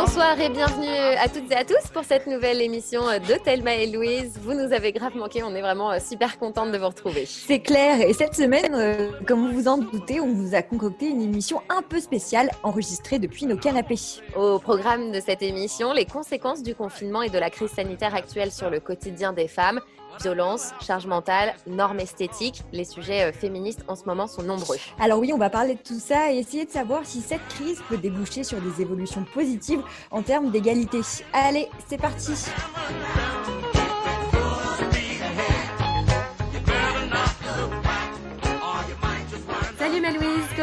Bonsoir et bienvenue à toutes et à tous pour cette nouvelle émission de Thelma et Louise. Vous nous avez grave manqué, on est vraiment euh, super contente de vous retrouver. C'est clair, et cette semaine, euh, comme vous vous en doutez, on vous a concocté une émission un peu spéciale enregistrée depuis nos canapés. Au programme de cette émission, les conséquences du confinement et de la crise sanitaire actuelle sur le quotidien des femmes, violence, charge mentale, normes esthétiques. Les sujets euh, féministes en ce moment sont nombreux. Alors oui, on va parler de tout ça et essayer de savoir si cette crise peut déboucher sur des évolutions positives en termes d'égalité. Allez, c'est parti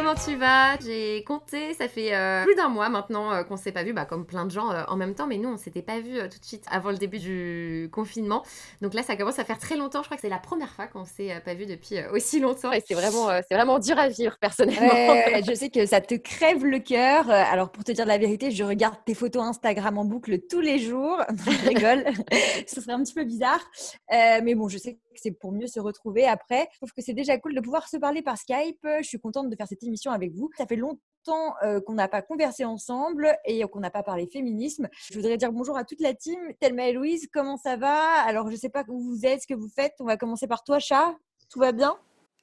comment tu vas? J'ai compté, ça fait euh, plus d'un mois maintenant euh, qu'on s'est pas vu, bah, comme plein de gens euh, en même temps, mais nous on s'était pas vu tout de suite avant le début du confinement. Donc là ça commence à faire très longtemps, je crois que c'est la première fois qu'on s'est pas vu depuis aussi longtemps et c'est vraiment, c'est vraiment dur à vivre personnellement. Ouais, je sais que ça te crève le cœur. Alors pour te dire la vérité, je regarde tes photos Instagram en boucle tous les jours. je rigole, ce serait un petit peu bizarre. mais bon, je sais que c'est pour mieux se retrouver après. Je trouve que c'est déjà cool de pouvoir se parler par Skype. Je suis contente de faire cette émission avec vous. Ça fait longtemps euh, qu'on n'a pas conversé ensemble et qu'on n'a pas parlé féminisme. Je voudrais dire bonjour à toute la team. Thelma et Louise, comment ça va? Alors, je ne sais pas où vous êtes, ce que vous faites. On va commencer par toi, chat. Tout va bien?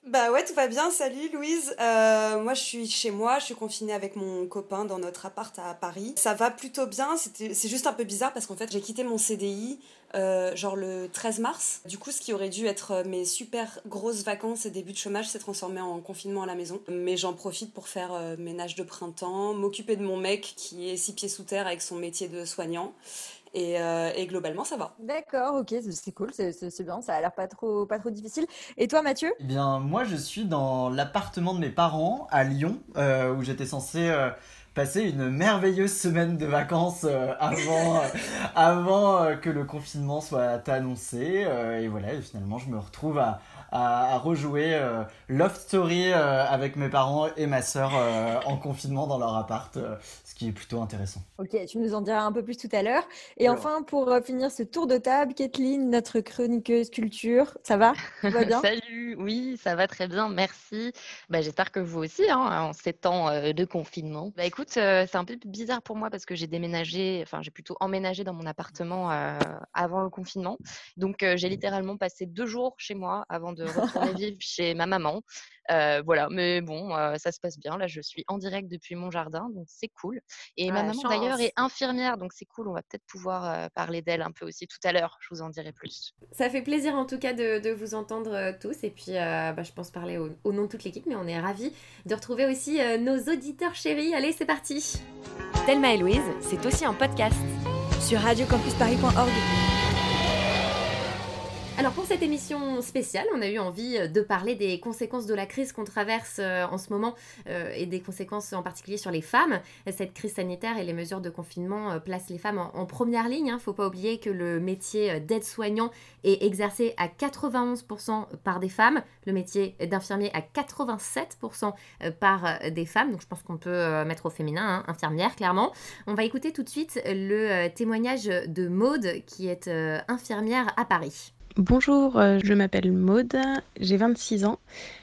Bah ouais, tout va bien. Salut Louise. Euh, moi, je suis chez moi. Je suis confinée avec mon copain dans notre appart à Paris. Ça va plutôt bien. C'est juste un peu bizarre parce qu'en fait, j'ai quitté mon CDI euh, genre le 13 mars. Du coup, ce qui aurait dû être euh, mes super grosses vacances et début de chômage s'est transformé en confinement à la maison. Mais j'en profite pour faire ménage de printemps, m'occuper de mon mec qui est six pieds sous terre avec son métier de soignant euh, et, globalement, ça va. D'accord, ok, c'est cool, c'est bien, ça a l'air pas trop, pas trop difficile. Et toi, Mathieu? Eh bien, moi, je suis dans l'appartement de mes parents à Lyon, euh, où j'étais censé euh, passer une merveilleuse semaine de vacances avant, avant que le confinement soit annoncé. et voilà, et finalement, je me retrouve à, à, rejouer Love Story avec mes parents et ma sœur en confinement dans leur appart qui est plutôt intéressant. Ok, tu nous en diras un peu plus tout à l'heure. Et enfin, pour euh, finir ce tour de table, Kathleen, notre chroniqueuse culture, ça va? Va bien? Salut, oui, ça va très bien, merci. Bah, J'espère que vous aussi, hein, en ces temps euh, de confinement. Bah, écoute, euh, c'est un peu bizarre pour moi parce que j'ai déménagé, enfin j'ai plutôt emménagé dans mon appartement avant le confinement. Donc j'ai littéralement passé deux jours chez moi avant de retourner vivre chez ma maman. Euh, voilà, mais bon, euh, ça se passe bien. Là, je suis en direct depuis mon jardin, donc c'est cool. Et ma maman d'ailleurs est infirmière, donc c'est cool. On va peut-être pouvoir euh, parler d'elle un peu aussi tout à l'heure. Je vous en dirai plus. Ça fait plaisir en tout cas de, vous entendre tous. Et puis, bah, je pense parler au, nom de toute l'équipe, mais on est ravis de retrouver aussi nos auditeurs chéris. Allez, c'est parti. Thelma et Louise, c'est aussi un podcast sur radiocampusparis.org. Alors pour cette émission spéciale, on a eu envie euh, de parler des conséquences de la crise qu'on traverse euh, en ce moment euh, et des conséquences en particulier sur les femmes. Cette crise sanitaire et les mesures de confinement placent les femmes en, première ligne. Il hein. ne faut pas oublier que le métier d'aide-soignant est exercé à 91% par des femmes, le métier d'infirmier à 87% par des femmes. Donc je pense qu'on peut mettre au féminin, hein, infirmière clairement. On va écouter tout de suite le témoignage de Maude qui est infirmière à Paris. Bonjour, euh, je m'appelle Maude, j'ai 26 ans.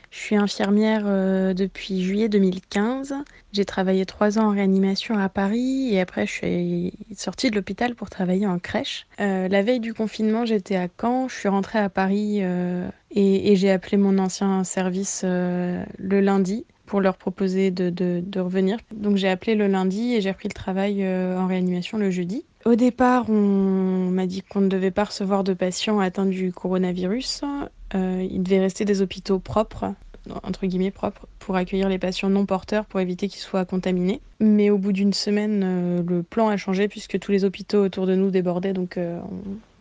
Je suis infirmière euh, depuis juillet 2015. J'ai travaillé trois ans en réanimation à Paris et après je suis sortie de l'hôpital pour travailler en crèche. Euh, la veille du confinement, j'étais à Caen. Je suis rentrée à Paris et, j'ai appelé mon ancien service le lundi pour leur proposer de, de revenir. Donc j'ai appelé le lundi et j'ai repris le travail en réanimation le jeudi. Au départ, on m'a dit qu'on ne devait pas recevoir de patients atteints du coronavirus. Euh, il devait rester des hôpitaux propres, entre guillemets propres, pour accueillir les patients non porteurs pour éviter qu'ils soient contaminés. Mais au bout d'une semaine, euh, le plan a changé puisque tous les hôpitaux autour de nous débordaient, donc euh,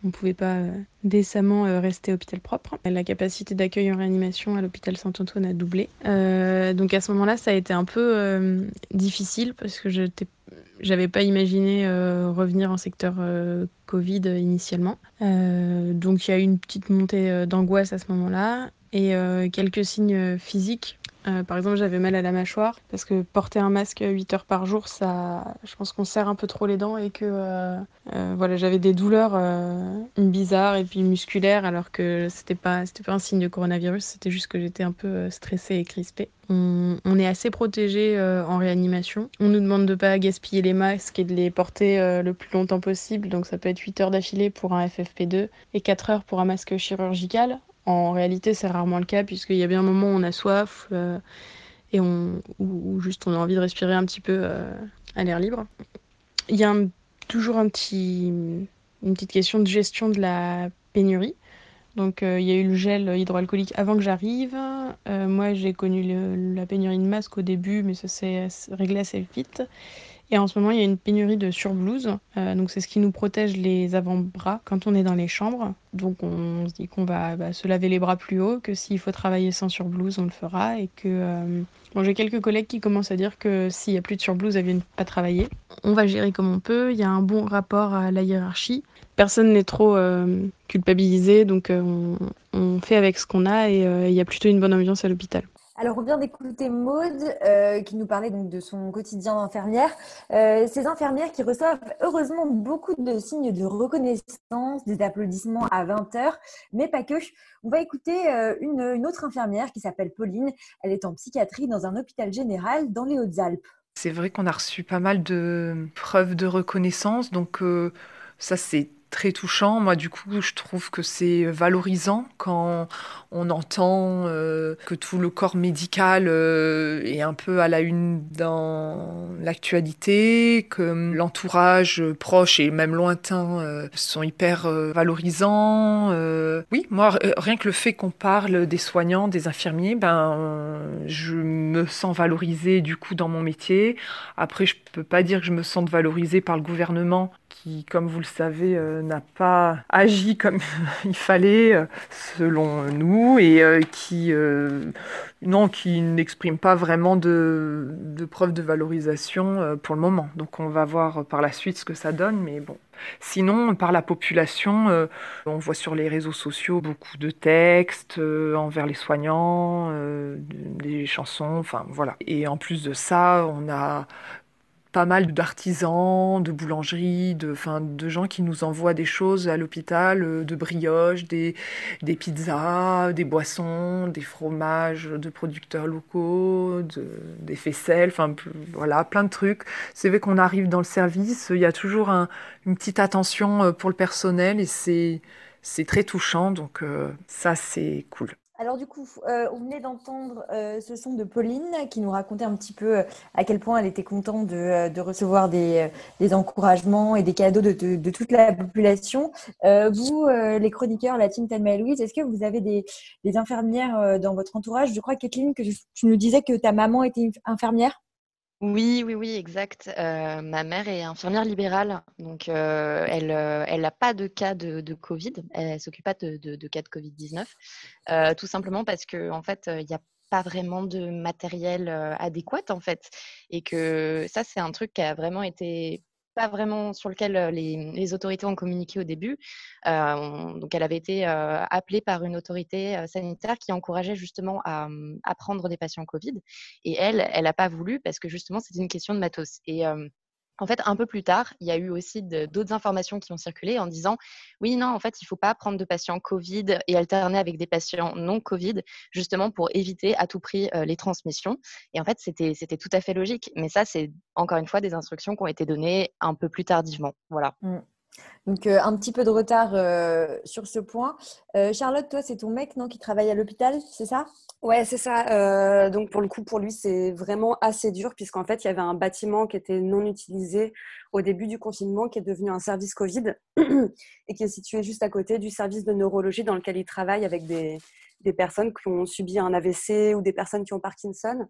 on ne pouvait pas décemment rester hôpital propre. La capacité d'accueil en réanimation à l'hôpital Saint-Antoine a doublé. donc à ce moment-là, ça a été un peu difficile parce que j'étais J'avais pas imaginé revenir en secteur Covid initialement. donc il y a eu une petite montée d'angoisse à ce moment-là et quelques signes physiques euh, par exemple, j'avais mal à la mâchoire parce que porter un masque 8 heures par jour, ça, je pense qu'on serre un peu trop les dents et que euh, euh, voilà, j'avais des douleurs bizarres et puis musculaires alors que c'était pas, pas un signe de coronavirus, c'était juste que j'étais un peu stressée et crispée. On, est assez protégé en réanimation. On nous demande de pas gaspiller les masques et de les porter le plus longtemps possible, donc ça peut être 8 heures d'affilée pour un FFP2 et 4 heures pour un masque chirurgical. En réalité, c'est rarement le cas, puisqu'il y a bien un moment où on a soif euh, et on, ou, juste on a envie de respirer un petit peu euh, à l'air libre. Il y a toujours une petite question de gestion de la pénurie. Donc euh, il y a eu le gel hydroalcoolique avant que j'arrive. moi j'ai connu la pénurie de masques au début, mais ça s'est réglé assez vite. Et en ce moment, il y a une pénurie de surblouses. Euh, donc, c'est ce qui nous protège les avant-bras quand on est dans les chambres. Donc, on se dit qu'on va bah, se laver les bras plus haut, que s'il faut travailler sans surblouse, on le fera. Et que. Euh, bon, j'ai quelques collègues qui commencent à dire que s'il n'y a plus de surblouse, elles viennent pas travailler. On va gérer comme on peut. Il y a un bon rapport à la hiérarchie. Personne n'est trop euh, culpabilisé, donc on, on, fait avec ce qu'on a et il y a plutôt une bonne ambiance à l'hôpital. Alors, on vient d'écouter Maude euh, qui nous parlait donc de son quotidien d'infirmière. Euh, ces infirmières qui reçoivent heureusement beaucoup de signes de reconnaissance, des applaudissements à 20 heures, mais pas que. On va écouter euh, une, une, autre infirmière qui s'appelle Pauline. Elle est en psychiatrie dans un hôpital général dans les Hautes-Alpes. C'est vrai qu'on a reçu pas mal de preuves de reconnaissance, donc ça c'est très touchant. Moi, du coup, je trouve que c'est valorisant quand on entend euh, que tout le corps médical euh, est un peu à la une dans l'actualité, que l'entourage proche et même lointain euh, sont hyper valorisants. oui, moi, rien que le fait qu'on parle des soignants, des infirmiers, ben, je me sens valorisée du coup dans mon métier. Après, je peux pas dire que je me sente valorisée par le gouvernement qui, comme vous le savez, euh, n'a pas agi comme il fallait euh, selon nous et euh, qui, non, qui n'exprime pas vraiment de, de preuves de valorisation pour le moment. Donc on va voir par la suite ce que ça donne, mais bon. Sinon, par la population, on voit sur les réseaux sociaux beaucoup de textes envers les soignants, des chansons, enfin voilà. Et en plus de ça, on a pas mal d'artisans, de boulangeries, de, de gens qui nous envoient des choses à l'hôpital, euh, de brioches, des, des pizzas, des boissons, des fromages de producteurs locaux, de, des faisselles, enfin voilà, plein de trucs. C'est vrai qu'on arrive dans le service, il y a toujours un, une petite attention euh, pour le personnel et c'est, c'est très touchant, donc euh, ça c'est cool. Alors du coup, euh, on venait d'entendre euh, ce son de Pauline qui nous racontait un petit peu euh, à quel point elle était contente de, recevoir des, encouragements et des cadeaux de, toute la population. vous, les chroniqueurs, la team Thelma Louise, est-ce que vous avez des, infirmières dans votre entourage? Je crois, Kathleen, que tu nous disais que ta maman était infirmière. Oui, oui, oui, exact. Euh, ma mère est infirmière libérale, donc euh, elle euh, elle n'a pas de cas de, Covid. Elle s'occupe pas de, de, de cas de Covid-19, tout simplement parce que en fait, il n'y a pas vraiment de matériel adéquat en fait, et que ça c'est un truc qui a vraiment été pas vraiment sur lequel les, autorités ont communiqué au début. donc, elle avait été appelée par une autorité sanitaire qui encourageait justement à, mmh, à, prendre des patients Covid. Et elle, elle n'a pas voulu parce que justement, c'était une question de matos. Et en fait, un peu plus tard, il y a eu aussi d'autres informations qui ont circulé en disant oui, non, en fait, il ne faut pas prendre de patients Covid et alterner avec des patients non Covid, justement pour éviter à tout prix euh, les transmissions. Et en fait, c'était tout à fait logique. Mais ça, c'est encore une fois des instructions qui ont été données un peu plus tardivement. Voilà. Mmh. Donc, euh, un petit peu de retard euh, sur ce point. Charlotte, toi, c'est ton mec non, qui travaille à l'hôpital, c'est ça? Ouais, c'est ça. Euh, donc pour le coup, pour lui, c'est vraiment assez dur puisqu'en fait, il y avait un bâtiment qui était non utilisé au début du confinement, qui est devenu un service Covid et qui est situé juste à côté du service de neurologie dans lequel il travaille avec des, des personnes qui ont subi un AVC ou des personnes qui ont Parkinson.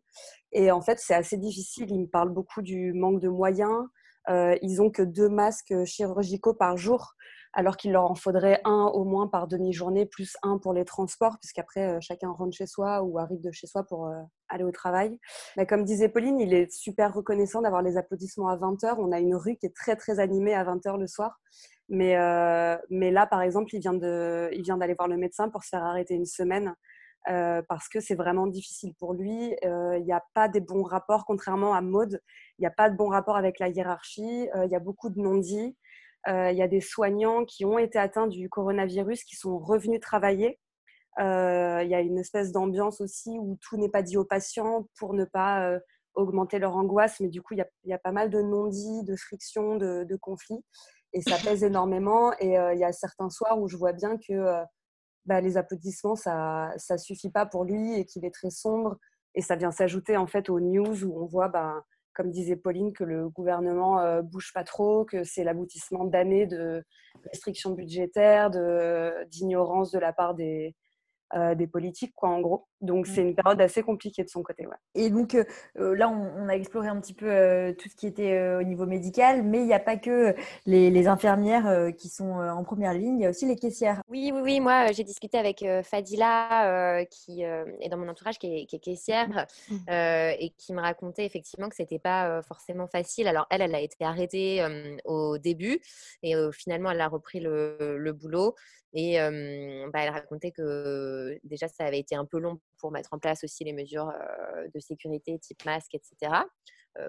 Et en fait, c'est assez difficile. Il me parle beaucoup du manque de moyens. Euh, ils ont que deux masques chirurgicaux par jour. alors qu'il leur en faudrait un au moins par demi-journée, plus un pour les transports, puisqu'après, chacun rentre chez soi ou arrive de chez soi pour aller au travail. Mais comme disait Pauline, il est super reconnaissant d'avoir les applaudissements à 20h. On a une rue qui est très, très animée à 20h le soir. Mais, mais là, par exemple, il vient d'aller voir le médecin pour se faire arrêter une semaine euh, parce que c'est vraiment difficile pour lui. Euh, il n'y a pas des bons rapports, contrairement à Maude, il n'y a pas de bons rapports avec la hiérarchie, euh, il y a beaucoup de non-dits. Il y a des soignants qui ont été atteints du coronavirus qui sont revenus travailler. Il y a une espèce d'ambiance aussi où tout n'est pas dit aux patients pour ne pas augmenter leur angoisse, mais du coup, il y, a, pas mal de non-dits, de frictions, de, de, conflits, et ça pèse énormément. Et il y a certains soirs où je vois bien que bah, les applaudissements, ça ne suffit pas pour lui et qu'il est très sombre. Et ça vient s'ajouter en fait aux news où on voit, bah, comme disait Pauline, que le gouvernement euh, bouge pas trop, que c'est l'aboutissement d'années de restrictions budgétaires, d'ignorance de, la part des, euh, des politiques, quoi, en gros. Donc, c'est une période assez compliquée de son côté. Ouais. Et donc, euh, euh, là, on, a exploré un petit peu tout ce qui était au niveau médical, mais il n'y a pas que les, infirmières qui sont en première ligne, il y a aussi les caissières. Oui, oui, oui. Moi, j'ai discuté avec Fadila, qui est dans mon entourage, qui est, qui est caissière, mmh. et qui me racontait effectivement que ce n'était pas forcément facile. Alors, elle, elle a été arrêtée au début, et finalement, elle a repris le, le boulot. Et bah, elle racontait que déjà, ça avait été un peu long pour mettre en place aussi les mesures de sécurité type masque, etc.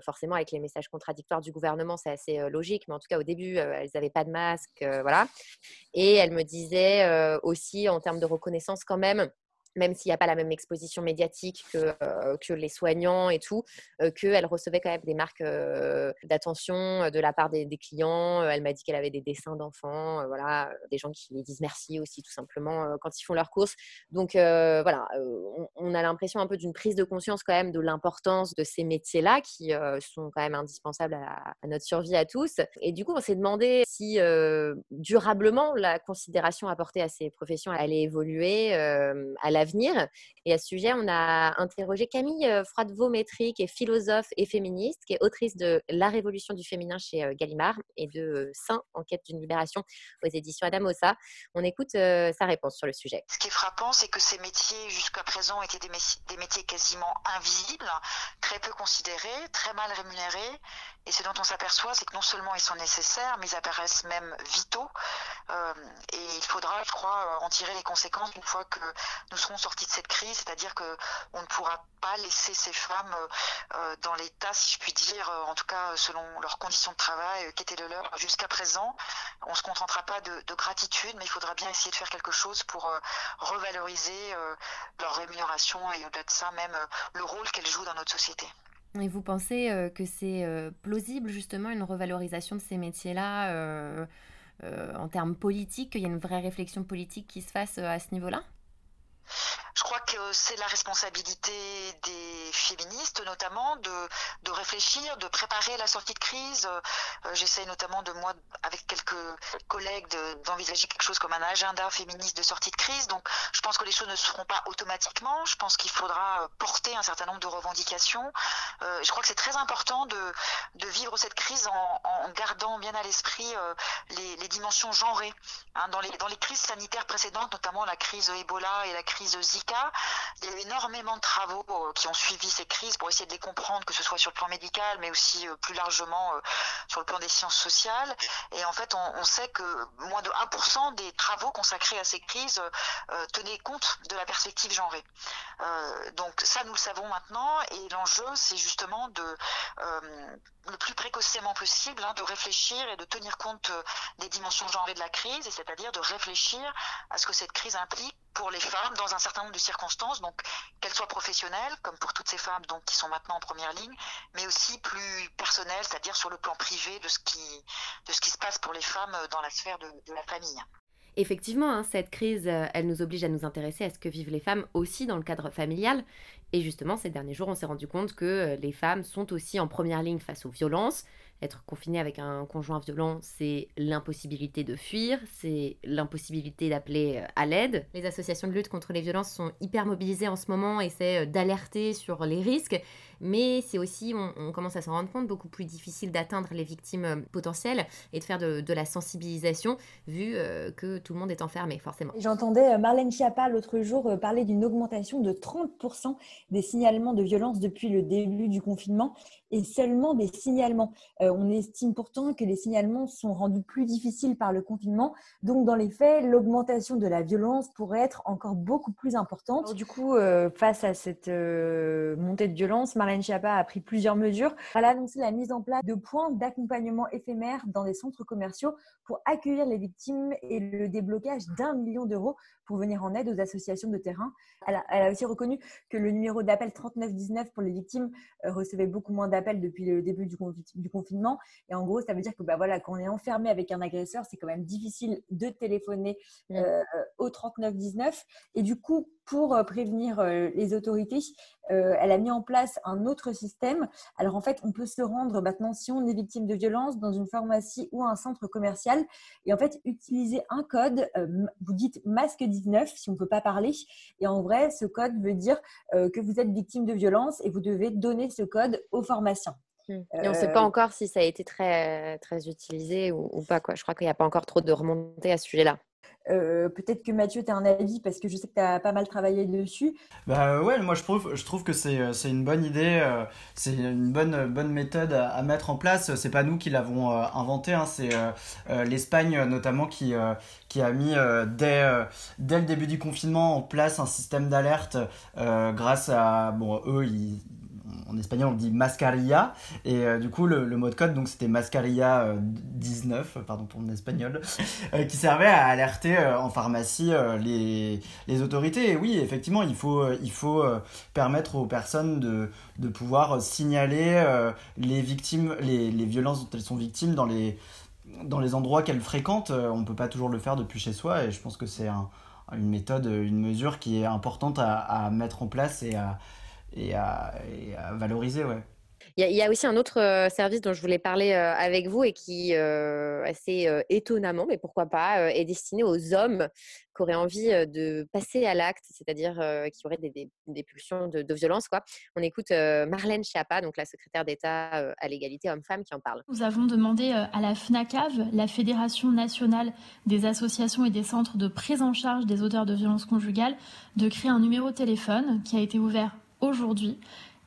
forcément, avec les messages contradictoires du gouvernement, c'est assez logique, mais en tout cas, au début, elles n'avaient pas de masque, voilà. Et elle me disait aussi, en termes de reconnaissance, quand même, même s'il n'y a pas la même exposition médiatique que, euh, que les soignants et tout, euh, qu'elle recevait quand même des marques euh, d'attention de la part des, clients. Elle m'a dit qu'elle avait des dessins d'enfants, voilà, des gens qui lui disent merci aussi tout simplement quand ils font leurs courses. Donc voilà, on, a l'impression un peu d'une prise de conscience quand même de l'importance de ces métiers-là qui sont quand même indispensables à, à, notre survie à tous. Et du coup, on s'est demandé si durablement la considération apportée à ces professions allait évoluer à la Et à ce sujet, on a interrogé Camille euh, Froidevaux-Métry, qui est philosophe et féministe, qui est autrice de La Révolution du féminin chez euh, Gallimard et de euh, Saint, Enquête d'une libération aux éditions Adamosa. On écoute sa réponse sur le sujet. Ce qui est frappant, c'est que ces métiers, jusqu'à présent, étaient des métiers quasiment invisibles, très peu considérés, très mal rémunérés. Et ce dont on s'aperçoit, c'est que non seulement ils sont nécessaires, mais ils apparaissent même vitaux. et il faudra, je crois, en tirer les conséquences une fois que nous serons sortis de cette crise, c'est-à-dire que on ne pourra pas laisser ces femmes euh, euh, dans l'état, si je puis dire, euh, en tout cas selon leurs conditions de travail, qui étaient le leur jusqu'à présent. On ne se contentera pas de, gratitude, mais il faudra bien essayer de faire quelque chose pour revaloriser leur rémunération et au-delà de ça, même le rôle qu'elles jouent dans notre société. Et vous pensez que c'est plausible justement une revalorisation de ces métiers-là en termes politiques, qu'il y a une vraie réflexion politique qui se fasse à ce niveau-là? Je crois que c'est la responsabilité des féministes notamment de, de réfléchir, de préparer la sortie de crise. Euh, J'essaie notamment de moi, avec quelques collègues, d'envisager quelque chose comme un agenda féministe de sortie de crise. Donc je pense que les choses ne se feront pas automatiquement. Je pense qu'il faudra porter un certain nombre de revendications. Euh, je crois que c'est très important de, de, vivre cette crise en, gardant bien à l'esprit euh, les, les, dimensions genrées. Hein, dans, les, dans les crises sanitaires précédentes, notamment la crise Ebola et la crise Zika. Il y a eu énormément de travaux euh, qui ont suivi ces crises pour essayer de les comprendre, que ce soit sur le plan médical, mais aussi euh, plus largement euh, sur le plan des sciences sociales. Et en fait, on, sait que moins de 1% des travaux consacrés à ces crises tenaient compte de la perspective genrée. donc ça, nous le savons maintenant. Et l'enjeu, c'est justement de le plus précocement possible, hein, de réfléchir et de tenir compte des dimensions genrées de la crise, et c'est-à-dire de réfléchir à ce que cette crise implique pour les femmes dans un certain nombre de circonstances, donc qu'elles soient professionnelles, comme pour toutes ces femmes donc, qui sont maintenant en première ligne, mais aussi plus personnelles, c'est-à-dire sur le plan privé de ce, qui, de ce qui se passe pour les femmes dans la sphère de, la famille. Effectivement, hein, cette crise, euh, elle nous oblige à nous intéresser à ce que vivent les femmes aussi dans le cadre familial. Et justement, ces derniers jours, on s'est rendu compte que euh, les femmes sont aussi en première ligne face aux violences, Être confiné avec un conjoint violent, c'est l'impossibilité de fuir, c'est l'impossibilité d'appeler à l'aide. Les associations de lutte contre les violences sont hyper mobilisées en ce moment, essaient d'alerter sur les risques, mais c'est aussi, on, commence à s'en rendre compte, beaucoup plus difficile d'atteindre les victimes potentielles et de faire de, la sensibilisation, vu que tout le monde est enfermé, forcément. J'entendais Marlène Schiappa l'autre jour parler d'une augmentation de 30% des signalements de violence depuis le début du confinement et seulement des signalements. Euh, on estime pourtant que les signalements sont rendus plus difficiles par le confinement. Donc, dans les faits, l'augmentation de la violence pourrait être encore beaucoup plus importante. du coup, euh, face à cette euh, montée de violence, Marlène Schiappa a pris plusieurs mesures. Elle a annoncé la mise en place de points d'accompagnement éphémères dans des centres commerciaux pour accueillir les victimes et le déblocage d'un million d'euros pour venir en aide aux associations de terrain. Elle a, elle a aussi reconnu que le numéro d'appel 3919 pour les victimes recevait beaucoup moins d'appels depuis le début du, du, confinement. Et en gros, ça veut dire que bah, voilà, quand on est enfermé avec un agresseur, c'est quand même difficile de téléphoner mmh. euh, au 3919. Et du coup, pour euh, prévenir euh, les autorités, elle a mis en place un autre système. Alors en fait, on peut se rendre maintenant, si on est victime de violence, dans une pharmacie ou un centre commercial, et en fait, utiliser un code, vous dites masque 19 si on ne peut pas parler, et en vrai, ce code veut dire que vous êtes victime de violence et vous devez donner ce code au pharmacien. Mmh. Et on ne sait pas encore si ça a été très, très utilisé ou, ou pas. Quoi. Je crois qu'il n'y a pas encore trop de remontées à ce sujet-là. Euh, peut-être que Mathieu, tu as un avis parce que je sais que tu as pas mal travaillé dessus. Bah ouais, moi je trouve, je trouve que c'est une bonne idée, euh, c'est une bonne, bonne méthode à, mettre en place. C'est pas nous qui l'avons euh, inventé, hein, c'est l'Espagne notamment qui, qui a mis dès, dès le début du confinement en place un système d'alerte grâce à. Bon, eux, ils en espagnol on dit mascarilla. Et euh, du coup le, mot de code donc c'était mascarilla 19 euh, pardon pour mon espagnol euh, qui servait à alerter en pharmacie les, les, autorités. Et oui effectivement il faut il faut permettre aux personnes de, de pouvoir signaler les victimes les, les, violences dont elles sont victimes dans les dans les endroits qu'elles fréquentent. On peut pas toujours le faire depuis chez soi et je pense que c'est une méthode une mesure qui est importante à, à mettre en place et à et à, valoriser. Ouais. Il y, a aussi un autre euh, service dont je voulais parler euh, avec vous et qui, euh, assez étonnamment, mais pourquoi pas, est destiné aux hommes qui auraient envie de passer à l'acte, c'est-à-dire qui auraient des, pulsions de, violence. Quoi. On écoute Marlène Schiappa, donc la secrétaire d'État à l'égalité homme-femme, qui en parle. Nous avons demandé à la FNACAV, la Fédération nationale des associations et des centres de prise en charge des auteurs de violences conjugales, de créer un numéro de téléphone qui a été ouvert aujourd'hui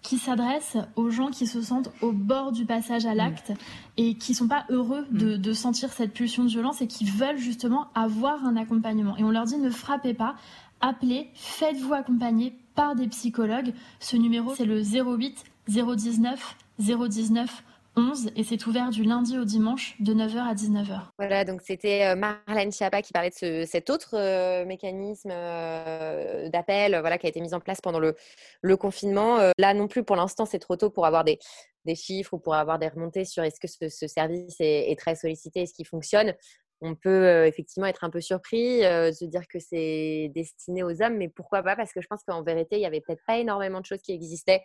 qui s'adresse aux gens qui se sentent au bord du passage à l'acte et qui sont pas heureux de, de, sentir cette pulsion de violence et qui veulent justement avoir un accompagnement. Et on leur dit ne frappez pas, appelez, faites-vous accompagner par des psychologues. Ce numéro, c'est le 08 019 019 11 et c'est ouvert du lundi au dimanche de 9h à 19h. Voilà, donc c'était euh, Marlène Schiappa qui parlait de ce, cet autre euh, mécanisme euh, d'appel voilà, qui a été mis en place pendant le, le confinement. là non plus, pour l'instant, c'est trop tôt pour avoir des, des, chiffres ou pour avoir des remontées sur est-ce que ce, service est, est, très sollicité, est-ce qu'il fonctionne. On peut effectivement être un peu surpris, se dire que c'est destiné aux hommes, mais pourquoi pas Parce que je pense qu'en vérité, il n'y avait peut-être pas énormément de choses qui existaient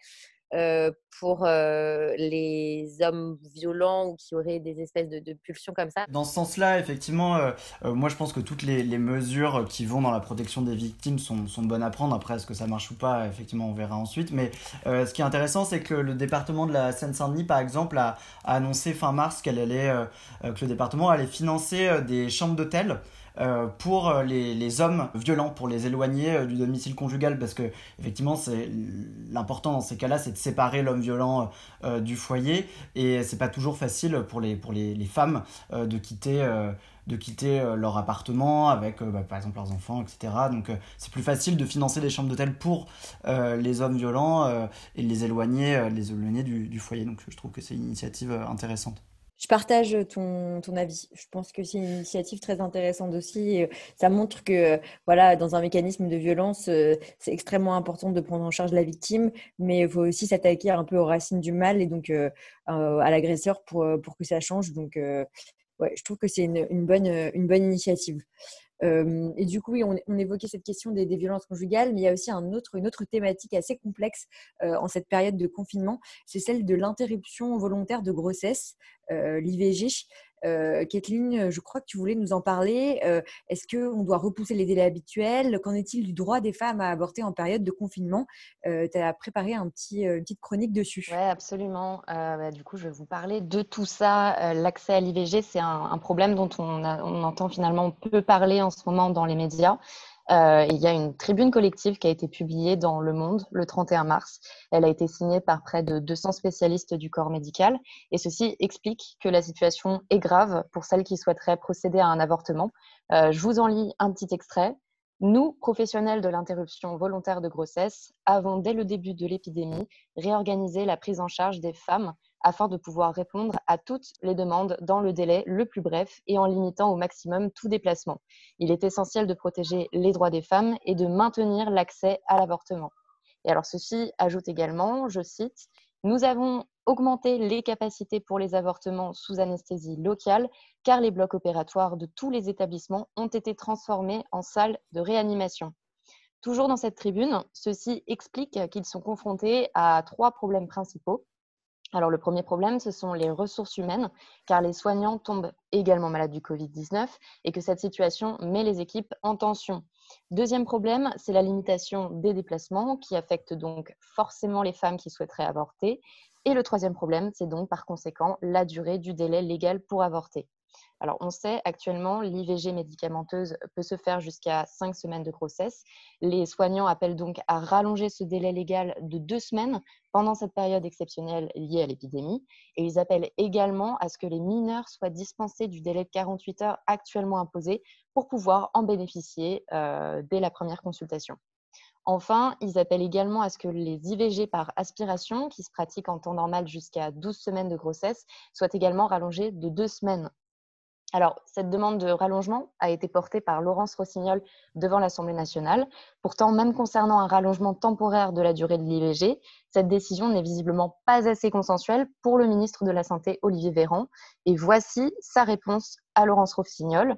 euh, pour euh, les hommes violents ou qui auraient des espèces de, pulsions comme ça? Dans ce sens-là, effectivement, euh, moi je pense que toutes les, mesures qui vont dans la protection des victimes sont, bonnes à prendre. Après, est-ce que ça marche ou pas, effectivement, on verra ensuite. Mais ce qui est intéressant, c'est que le département de la Seine-Saint-Denis, par exemple, a, a, annoncé fin mars qu'elle allait, que le département allait financer des chambres d'hôtel pour euh, les, hommes violents, pour les éloigner euh, du domicile conjugal, parce que effectivement, c'est l'important dans ces cas-là, c'est de séparer l'homme violent du foyer, et c'est pas toujours facile pour les, pour les, femmes de quitter de quitter leur appartement avec bah, par exemple leurs enfants, etc. Donc c'est plus facile de financer des chambres d'hôtel pour les hommes violents et les éloigner, les éloigner du, foyer. Donc je trouve que c'est une initiative intéressante. Je partage ton, ton, avis. Je pense que c'est une initiative très intéressante aussi. Ça montre que, voilà, dans un mécanisme de violence, euh, c'est extrêmement important de prendre en charge la victime, mais il faut aussi s'attaquer un peu aux racines du mal et donc euh, à l'agresseur pour, pour que ça change. Donc, ouais, je trouve que c'est une, une, bonne, une bonne initiative. Et du coup, oui, on, évoquait cette question des, violences conjugales, mais il y a aussi un autre, une autre thématique assez complexe en cette période de confinement, c'est celle de l'interruption volontaire de grossesse, l'IVG. Euh, Kathleen, je crois que tu voulais nous en parler. Euh, est-ce qu'on doit repousser les délais habituels? Qu'en est-il du droit des femmes à avorter en période de confinement? Euh, Tu as préparé un petit, une petite chronique dessus. Oui, absolument. Bah, du coup, je vais vous parler de tout ça. L'accès à l'IVG, c'est un, problème dont on, on entend finalement peu parler en ce moment dans les médias. Euh, il y a une tribune collective qui a été publiée dans Le Monde le 31 mars. Elle a été signée par près de 200 spécialistes du corps médical et ceci explique que la situation est grave pour celles qui souhaiteraient procéder à un avortement. Euh, je vous en lis un petit extrait. Nous, professionnels de l'interruption volontaire de grossesse, avons dès le début de l'épidémie réorganisé la prise en charge des femmes afin de pouvoir répondre à toutes les demandes dans le délai le plus bref et en limitant au maximum tout déplacement. Il est essentiel de protéger les droits des femmes et de maintenir l'accès à l'avortement. Et alors ceci ajoute également, je cite, nous avons augmenté les capacités pour les avortements sous anesthésie locale car les blocs opératoires de tous les établissements ont été transformés en salles de réanimation. Toujours dans cette tribune, ceci explique qu'ils sont confrontés à trois problèmes principaux. Alors le premier problème, ce sont les ressources humaines, car les soignants tombent également malades du Covid-19 et que cette situation met les équipes en tension. Deuxième problème, c'est la limitation des déplacements qui affecte donc forcément les femmes qui souhaiteraient avorter. Et le troisième problème, c'est donc par conséquent la durée du délai légal pour avorter. Alors, on sait actuellement, l'IVG médicamenteuse peut se faire jusqu'à cinq semaines de grossesse. Les soignants appellent donc à rallonger ce délai légal de deux semaines pendant cette période exceptionnelle liée à l'épidémie. Et ils appellent également à ce que les mineurs soient dispensés du délai de 48 heures actuellement imposé pour pouvoir en bénéficier euh, dès la première consultation. Enfin, ils appellent également à ce que les IVG par aspiration, qui se pratiquent en temps normal jusqu'à 12 semaines de grossesse, soient également rallongées de deux semaines alors, cette demande de rallongement a été portée par Laurence Rossignol devant l'Assemblée nationale. Pourtant, même concernant un rallongement temporaire de la durée de l'IVG, cette décision n'est visiblement pas assez consensuelle pour le ministre de la Santé, Olivier Véran. Et voici sa réponse à Laurence Rossignol.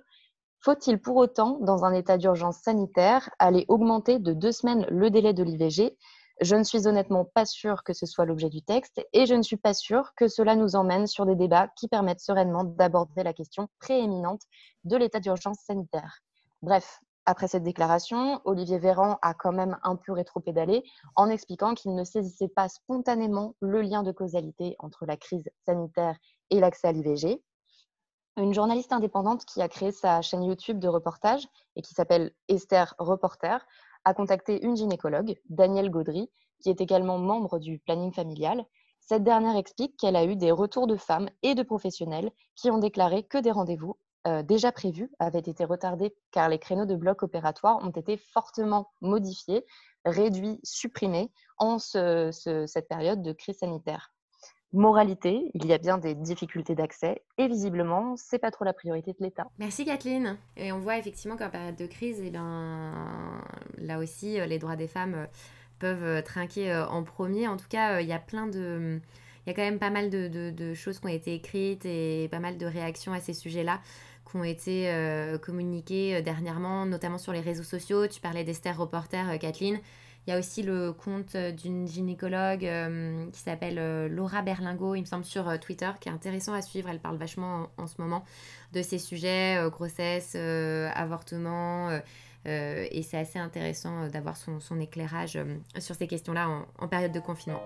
Faut-il pour autant, dans un état d'urgence sanitaire, aller augmenter de deux semaines le délai de l'IVG je ne suis honnêtement pas sûre que ce soit l'objet du texte et je ne suis pas sûre que cela nous emmène sur des débats qui permettent sereinement d'aborder la question prééminente de l'état d'urgence sanitaire. Bref, après cette déclaration, Olivier Véran a quand même un peu rétropédalé en expliquant qu'il ne saisissait pas spontanément le lien de causalité entre la crise sanitaire et l'accès à l'IVG. Une journaliste indépendante qui a créé sa chaîne YouTube de reportage et qui s'appelle Esther Reporter a contacté une gynécologue, Danielle Gaudry, qui est également membre du planning familial. Cette dernière explique qu'elle a eu des retours de femmes et de professionnels qui ont déclaré que des rendez-vous euh, déjà prévus avaient été retardés car les créneaux de bloc opératoire ont été fortement modifiés, réduits, supprimés en cette période de crise sanitaire. Moralité, il y a bien des difficultés d'accès et visiblement, c'est pas trop la priorité de l'État. Merci Kathleen. Et on voit effectivement qu'en période de crise, eh ben, là aussi, euh, les droits des femmes euh, peuvent euh, trinquer en premier. En tout cas, il y a plein de... Il y a quand même pas mal de, choses qui ont été écrites et pas mal de réactions à ces sujets-là qui ont été communiquées dernièrement, notamment sur les réseaux sociaux. Tu parlais d'Esther Reporter, Kathleen. Il y a aussi le compte euh, d'une gynécologue euh, qui s'appelle euh, Laura Berlingo, il me semble, sur Twitter, qui est intéressant à suivre. Elle parle vachement en, ce moment de ces sujets, grossesse, avortement. et c'est assez intéressant d'avoir son, éclairage sur ces questions-là en période de confinement.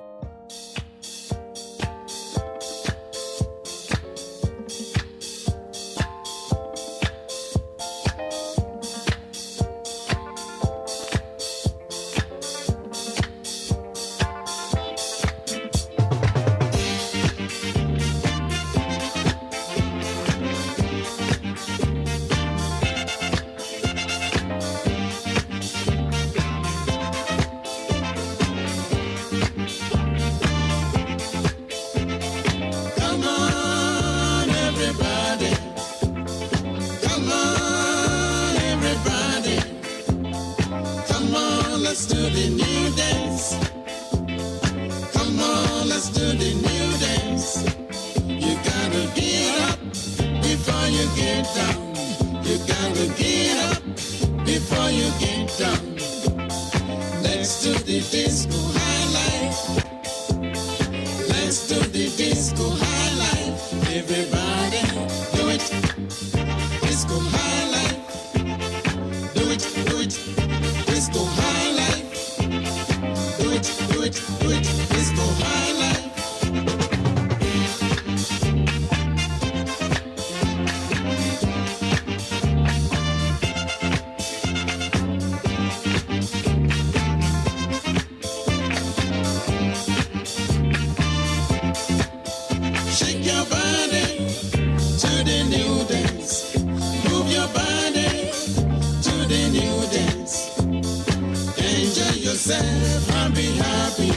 Yourself and be happy.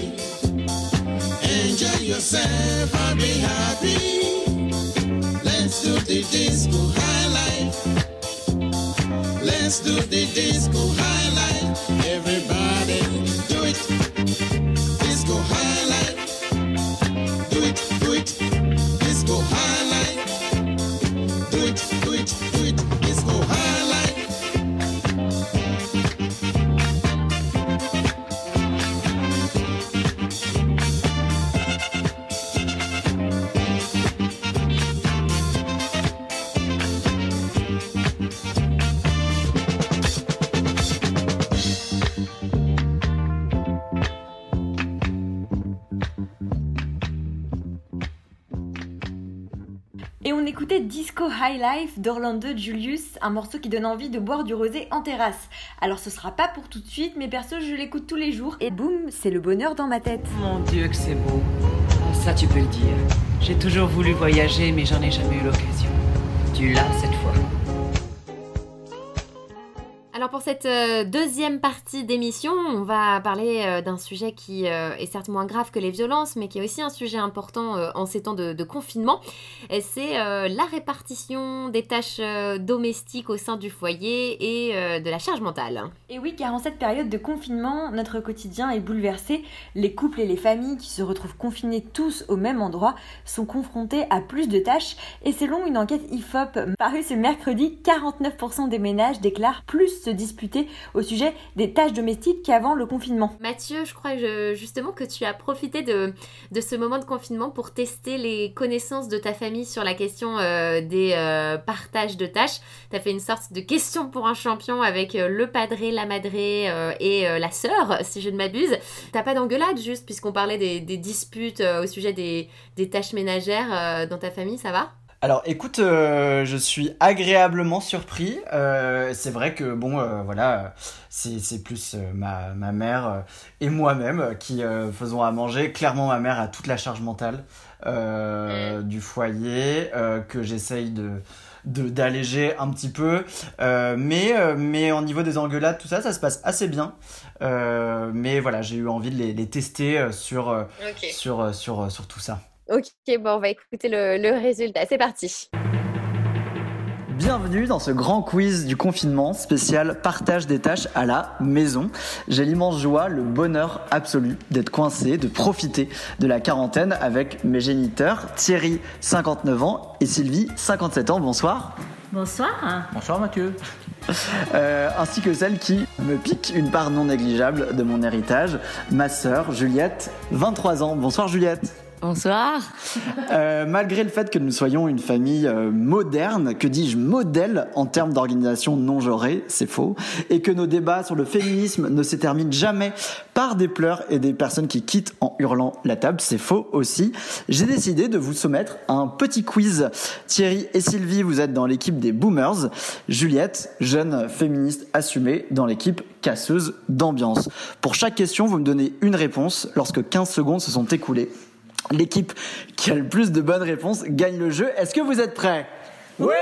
Enjoy yourself and be happy. Let's do the disco high life. Let's do the disco high life. Disco High Life d'Orlando Julius, un morceau qui donne envie de boire du rosé en terrasse. Alors ce sera pas pour tout de suite, mais perso je l'écoute tous les jours et boum, c'est le bonheur dans ma tête. Mon Dieu que c'est beau. Ça tu peux le dire. J'ai toujours voulu voyager mais j'en ai jamais eu l'occasion. Tu l'as cette fois. Alors pour cette euh, deuxième partie d'émission, on va parler euh, d'un sujet qui euh, est certes moins grave que les violences, mais qui est aussi un sujet important en ces temps de, de confinement. C'est la répartition des tâches domestiques au sein du foyer et de la charge mentale. Et oui, car en cette période de confinement, notre quotidien est bouleversé. Les couples et les familles qui se retrouvent confinés tous au même endroit sont confrontés à plus de tâches. Et selon une enquête IFOP parue ce mercredi, 49% des ménages déclarent plus se disputer au sujet des tâches domestiques qu'avant le confinement. Mathieu, je crois justement que tu as profité de, ce moment de confinement pour tester les connaissances de ta famille sur la question euh, des euh, partages de tâches. Tu as fait une sorte de question pour un champion avec euh, le padré, la madré et la sœur, si je ne m'abuse. T'as pas d'engueulade juste puisqu'on parlait des, disputes au sujet des, tâches ménagères dans ta famille, ça va? Alors écoute, euh, je suis agréablement surpris. Euh, c'est vrai que bon, euh, voilà, c'est c'est plus ma, ma mère et moi-même qui faisons à manger. Clairement, ma mère a toute la charge mentale euh, du foyer que j'essaye de de- d'alléger un petit peu. Mais mais au niveau des engueulades tout ça ça se passe assez bien. Mais voilà j'ai eu envie de les, les tester sur sur sur sur tout ça Ok, bon, on va écouter le, le résultat. C'est parti. Bienvenue dans ce grand quiz du confinement spécial partage des tâches à la maison. J'ai l'immense joie, le bonheur absolu d'être coincé, de profiter de la quarantaine avec mes géniteurs Thierry, 59 ans, et Sylvie, 57 ans. Bonsoir. Bonsoir. Bonsoir Mathieu. Euh, ainsi que celle qui me pique une part non négligeable de mon héritage, ma sœur Juliette, 23 ans. Bonsoir Juliette. Bonsoir. Euh, malgré le fait que nous soyons une famille euh, moderne, que dis-je modèle en termes d'organisation non genrée, c'est faux, et que nos débats sur le féminisme ne se terminent jamais par des pleurs et des personnes qui quittent en hurlant la table, c'est faux aussi, j'ai décidé de vous soumettre un petit quiz. Thierry et Sylvie, vous êtes dans l'équipe des Boomers, Juliette, jeune féministe assumée, dans l'équipe casseuse d'ambiance. Pour chaque question, vous me donnez une réponse lorsque 15 secondes se sont écoulées. L'équipe qui a le plus de bonnes réponses gagne le jeu. Est-ce que vous êtes prêts? Oui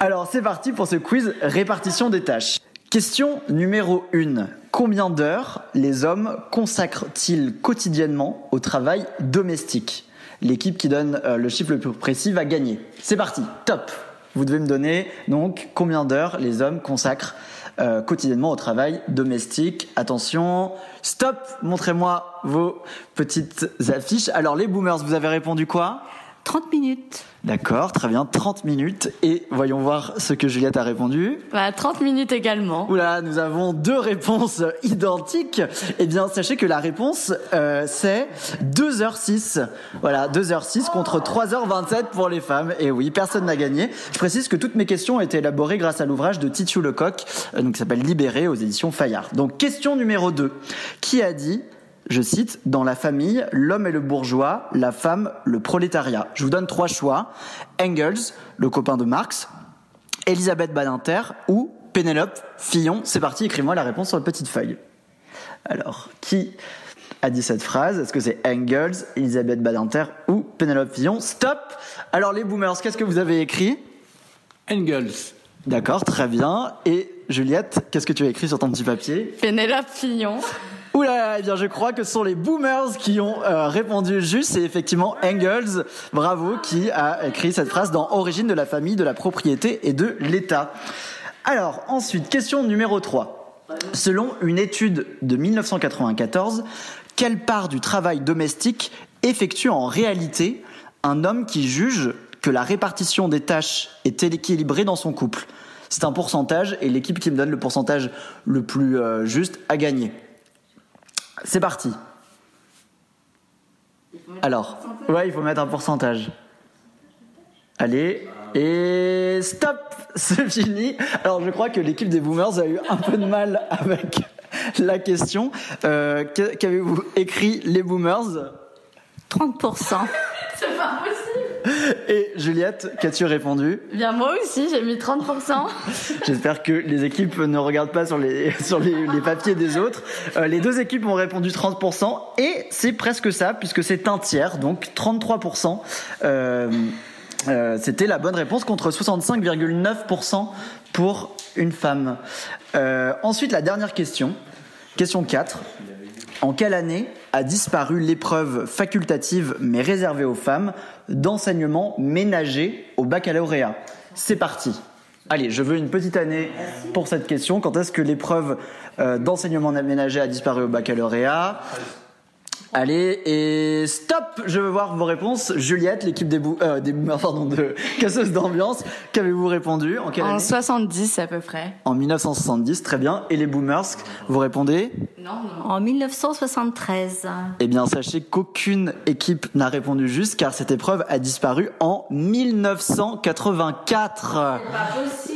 Alors c'est parti pour ce quiz répartition des tâches. Question numéro 1. Combien d'heures les hommes consacrent-ils quotidiennement au travail domestique? L'équipe qui donne euh, le chiffre le plus précis va gagner. C'est parti, top Vous devez me donner donc combien d'heures les hommes consacrent euh, quotidiennement au travail domestique. Attention, stop Montrez-moi vos petites affiches. Alors les boomers, vous avez répondu quoi? 30 minutes. D'accord, très bien, 30 minutes. Et voyons voir ce que Juliette a répondu. Bah, 30 minutes également. Oula, nous avons deux réponses identiques. Eh bien, sachez que la réponse, euh, c'est 2h06. Voilà, 2h06 contre 3h27 pour les femmes. Et oui, personne n'a gagné. Je précise que toutes mes questions ont été élaborées grâce à l'ouvrage de Titiou Lecoq, euh, donc qui s'appelle Libéré aux éditions Fayard. Donc, question numéro 2. Qui a dit je cite, dans la famille, l'homme est le bourgeois, la femme le prolétariat. Je vous donne trois choix. Engels, le copain de Marx, Elisabeth Badinter ou Pénélope Fillon. C'est parti, écris-moi la réponse sur une petite feuille. Alors, qui a dit cette phrase? Est-ce que c'est Engels, Elisabeth Badinter ou Pénélope Fillon? Stop Alors les boomers, qu'est-ce que vous avez écrit? Engels. D'accord, très bien. Et Juliette, qu'est-ce que tu as écrit sur ton petit papier? Pénélope Fillon. Oula, eh bien je crois que ce sont les boomers qui ont euh, répondu juste. C'est effectivement Engels, bravo, qui a écrit cette phrase dans Origine de la famille, de la propriété et de l'État. Alors ensuite, question numéro 3. Selon une étude de 1994, quelle part du travail domestique effectue en réalité un homme qui juge que la répartition des tâches est équilibrée dans son couple? C'est un pourcentage et l'équipe qui me donne le pourcentage le plus euh, juste a gagné. C'est parti. Alors, ouais, il faut mettre un pourcentage. Allez, et stop, c'est fini. Alors, je crois que l'équipe des Boomers a eu un peu de mal avec la question. Euh, Qu'avez-vous écrit, les Boomers? 30%. C'est pas possible. Et Juliette, qu'as-tu répondu? Bien, moi aussi, j'ai mis 30%. J'espère que les équipes ne regardent pas sur les, sur les, les papiers des autres. Euh, les deux équipes ont répondu 30% et c'est presque ça puisque c'est un tiers, donc 33%. Euh, euh, C'était la bonne réponse contre 65,9% pour une femme. Ensuite, la dernière question, question 4. En quelle année a disparu l'épreuve facultative mais réservée aux femmes? D'enseignement ménager au baccalauréat C'est parti. Allez, je veux une petite année pour cette question. Quand est-ce que l'épreuve euh, d'enseignement ménager a disparu au baccalauréat? Allez, et stop Je veux voir vos réponses. Juliette, l'équipe des, bou euh, des boomers, pardon, de casseuse d'ambiance, qu'avez-vous répondu? En quelle En année? 70 à peu près. En 1970, très bien. Et les boomers, vous répondez? Non, non. En 1973. Eh bien, sachez qu'aucune équipe n'a répondu juste, car cette épreuve a disparu en 1984.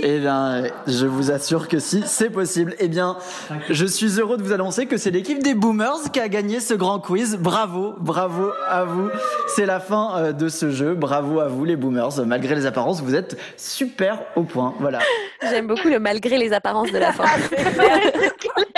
Eh bien, je vous assure que si, c'est possible. Eh bien, je suis heureux de vous annoncer que c'est l'équipe des boomers qui a gagné ce grand quiz. Bravo, bravo à vous. C'est la fin euh, de ce jeu. Bravo à vous, les boomers. Malgré les apparences, vous êtes super au point. Voilà. J'aime beaucoup le malgré les apparences de la fin.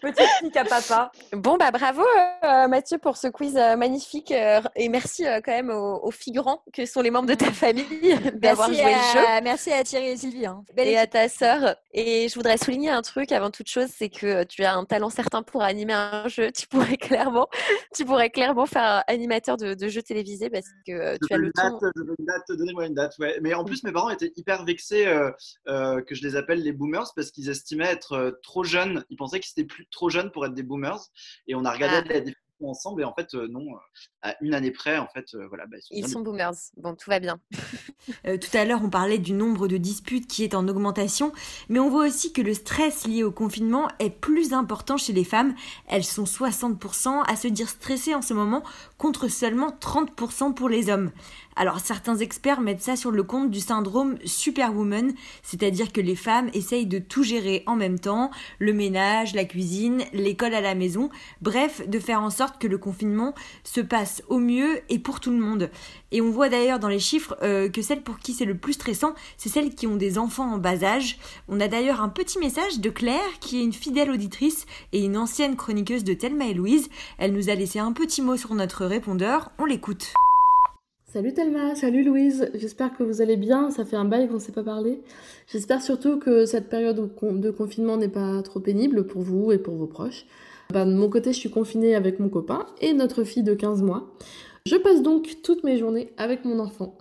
Petite pique à papa. Bon, bah bravo euh, Mathieu pour ce quiz euh, magnifique euh, et merci euh, quand même aux, aux figurants que sont les membres de ta famille d'avoir Merci joué le jeu. à- Merci à Thierry et Sylvie. hein. Belle et à ta sœur. Et je voudrais souligner un truc avant toute chose, c'est que tu as un talent certain pour animer un jeu. Tu pourrais clairement, tu pourrais clairement faire animateur de, de jeux télévisés parce que euh, tu as le ton. je veux une date, donnez-moi une date. Ouais. Mais en plus, mes parents étaient hyper vexés euh, euh, que je les appelle les boomers parce qu'ils estimaient être euh, trop jeunes. Ils pensaient qu'ils étaient plus trop jeunes pour être des boomers. Et on a regardé Ah. la définition ensemble et en fait, euh, non, euh, à une année près, en fait, euh, voilà. bah, Ils bien sont boomers. Bon, tout va bien. Euh, tout à l'heure, on parlait du nombre de disputes qui est en augmentation, mais on voit aussi que le stress lié au confinement est plus important chez les femmes. Elles sont 60% à se dire stressées en ce moment, contre seulement 30% pour les hommes. Alors certains experts mettent ça sur le compte du syndrome superwoman, c'est-à-dire que les femmes essayent de tout gérer en même temps, le ménage, la cuisine, l'école à la maison, bref, de faire en sorte que le confinement se passe au mieux et pour tout le monde. Et on voit d'ailleurs dans les chiffres euh, que celles pour qui c'est le plus stressant, c'est celles qui ont des enfants en bas âge. On a d'ailleurs un petit message de Claire, qui est une fidèle auditrice et une ancienne chroniqueuse de Thelma et Louise. Elle nous a laissé un petit mot sur notre répondeur, on l'écoute. Salut Thelma, salut Louise, j'espère que vous allez bien, ça fait un bail qu'on ne s'est pas parlé. J'espère surtout que cette période de con- de confinement n'est pas trop pénible pour vous et pour vos proches. Bah, de mon côté, je suis confinée avec mon copain et notre fille de 15 mois. Je passe donc toutes mes journées avec mon enfant.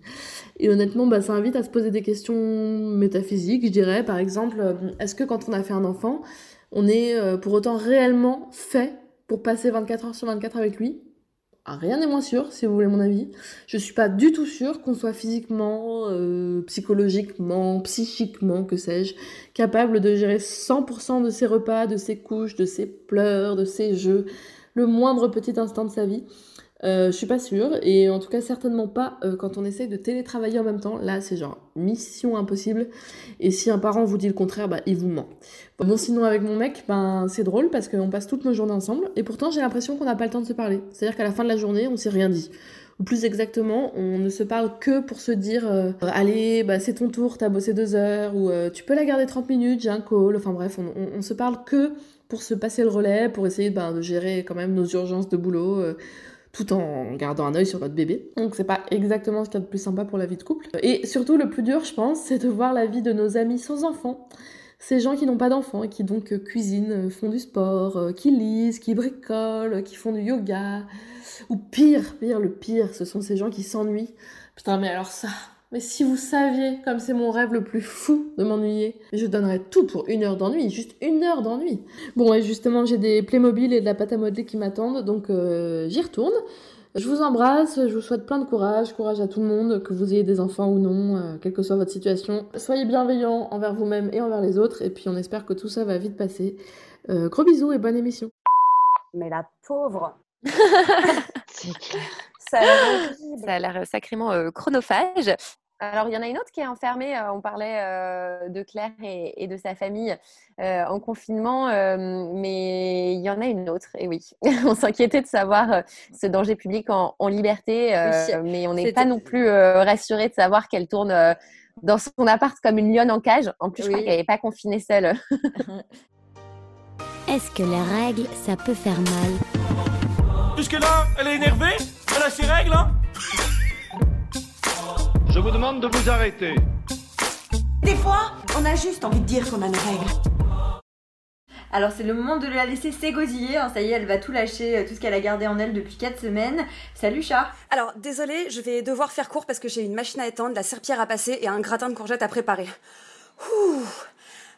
et honnêtement, bah, ça invite à se poser des questions métaphysiques, je dirais. Par exemple, euh, est-ce que quand on a fait un enfant, on est euh, pour autant réellement fait pour passer 24 heures sur 24 avec lui? Rien n'est moins sûr, si vous voulez mon avis. Je suis pas du tout sûre qu'on soit physiquement, euh, psychologiquement, psychiquement, que sais-je, capable de gérer 100% de ses repas, de ses couches, de ses pleurs, de ses jeux, le moindre petit instant de sa vie. Euh, je suis pas sûre, et en tout cas certainement pas euh, quand on essaye de télétravailler en même temps. Là, c'est genre mission impossible. Et si un parent vous dit le contraire, bah il vous ment. Bon, sinon avec mon mec, ben c'est drôle parce qu'on passe toutes nos journées ensemble, et pourtant j'ai l'impression qu'on n'a pas le temps de se parler. C'est-à-dire qu'à la fin de la journée, on s'est rien dit. Ou plus exactement, on ne se parle que pour se dire euh, Allez, bah, c'est ton tour, t'as bossé deux heures, ou tu peux la garder 30 minutes, j'ai un call. Enfin bref, on, on- on se parle que pour se passer le relais, pour essayer ben, de gérer quand même nos urgences de boulot. Tout en gardant un œil sur notre bébé. Donc c'est pas exactement ce qu'il y a de plus sympa pour la vie de couple. Et surtout le plus dur, je pense, c'est de voir la vie de nos amis sans enfants. Ces gens qui n'ont pas d'enfants et qui donc euh, cuisinent, euh, font du sport, euh, qui lisent, qui bricolent, qui font du yoga. Ou pire, pire, le pire, ce sont ces gens qui s'ennuient. Putain, mais alors ça, mais si vous saviez comme c'est mon rêve le plus fou de m'ennuyer, je donnerais tout pour une heure d'ennui, juste une heure d'ennui. Bon, et justement, j'ai des Playmobil et de la pâte à modeler qui m'attendent, donc euh, j'y retourne. Je vous embrasse, je vous souhaite plein de courage, courage à tout le monde, que vous ayez des enfants ou non, euh, quelle que soit votre situation. Soyez bienveillants envers vous-même et envers les autres, et puis on espère que tout ça va vite passer. Euh, gros bisous et bonne émission. Mais la pauvre. C'est clair. Ça a l'air horrible. Ça a l'air sacrément euh, chronophage. Alors, il y en a une autre qui est enfermée. euh, on parlait euh, de Claire et, et de sa famille euh, en confinement, euh, mais il y en a une autre. Et oui, on s'inquiétait de savoir euh, ce danger public en, en liberté, euh, Oui, mais on n'est pas non plus euh, rassuré de savoir qu'elle tourne euh, dans son appart comme une lionne en cage. En plus, je crois Oui. qu'elle n'est pas confinée seule. Est-ce que les règles, ça peut faire mal? Jusque-là, elle est énervée? Ses règles, hein Je vous demande de vous arrêter. Des fois, on a juste envie de dire qu'on a nos règles. Alors c'est le moment de la laisser s'égosiller, hein. ça y est, elle va tout lâcher, euh, tout ce qu'elle a gardé en elle depuis 4 semaines. Salut chat Alors, désolé, je vais devoir faire court parce que j'ai une machine à étendre, la serpillère à passer et un gratin de courgettes à préparer. Ouh.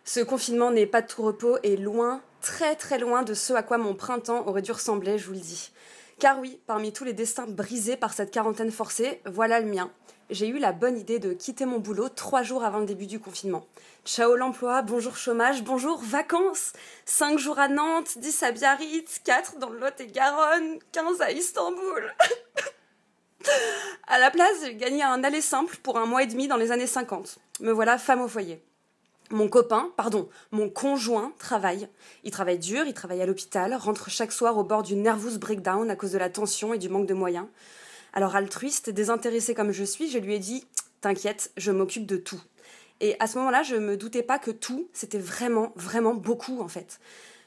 Ce confinement n'est pas de tout repos et loin, très très loin de ce à quoi mon printemps aurait dû ressembler, je vous le dis. Car oui, parmi tous les destins brisés par cette quarantaine forcée, voilà le mien. J'ai eu la bonne idée de quitter mon boulot trois jours avant le début du confinement. Ciao l'emploi, bonjour chômage, bonjour vacances. 5 jours à Nantes, 10 à Biarritz, 4 dans le Lot-et-Garonne, 15 à Istanbul. À la place, j'ai gagné un aller simple pour un mois et demi dans les années 50. Me voilà femme au foyer. Mon copain, pardon, mon conjoint travaille. Il travaille dur, il travaille à l'hôpital, rentre chaque soir au bord d'une nervous breakdown à cause de la tension et du manque de moyens. Alors altruiste, désintéressée comme je suis, je lui ai dit T'inquiète, je m'occupe de tout. Et à ce moment-là, je me doutais pas que tout, c'était vraiment, vraiment beaucoup en fait.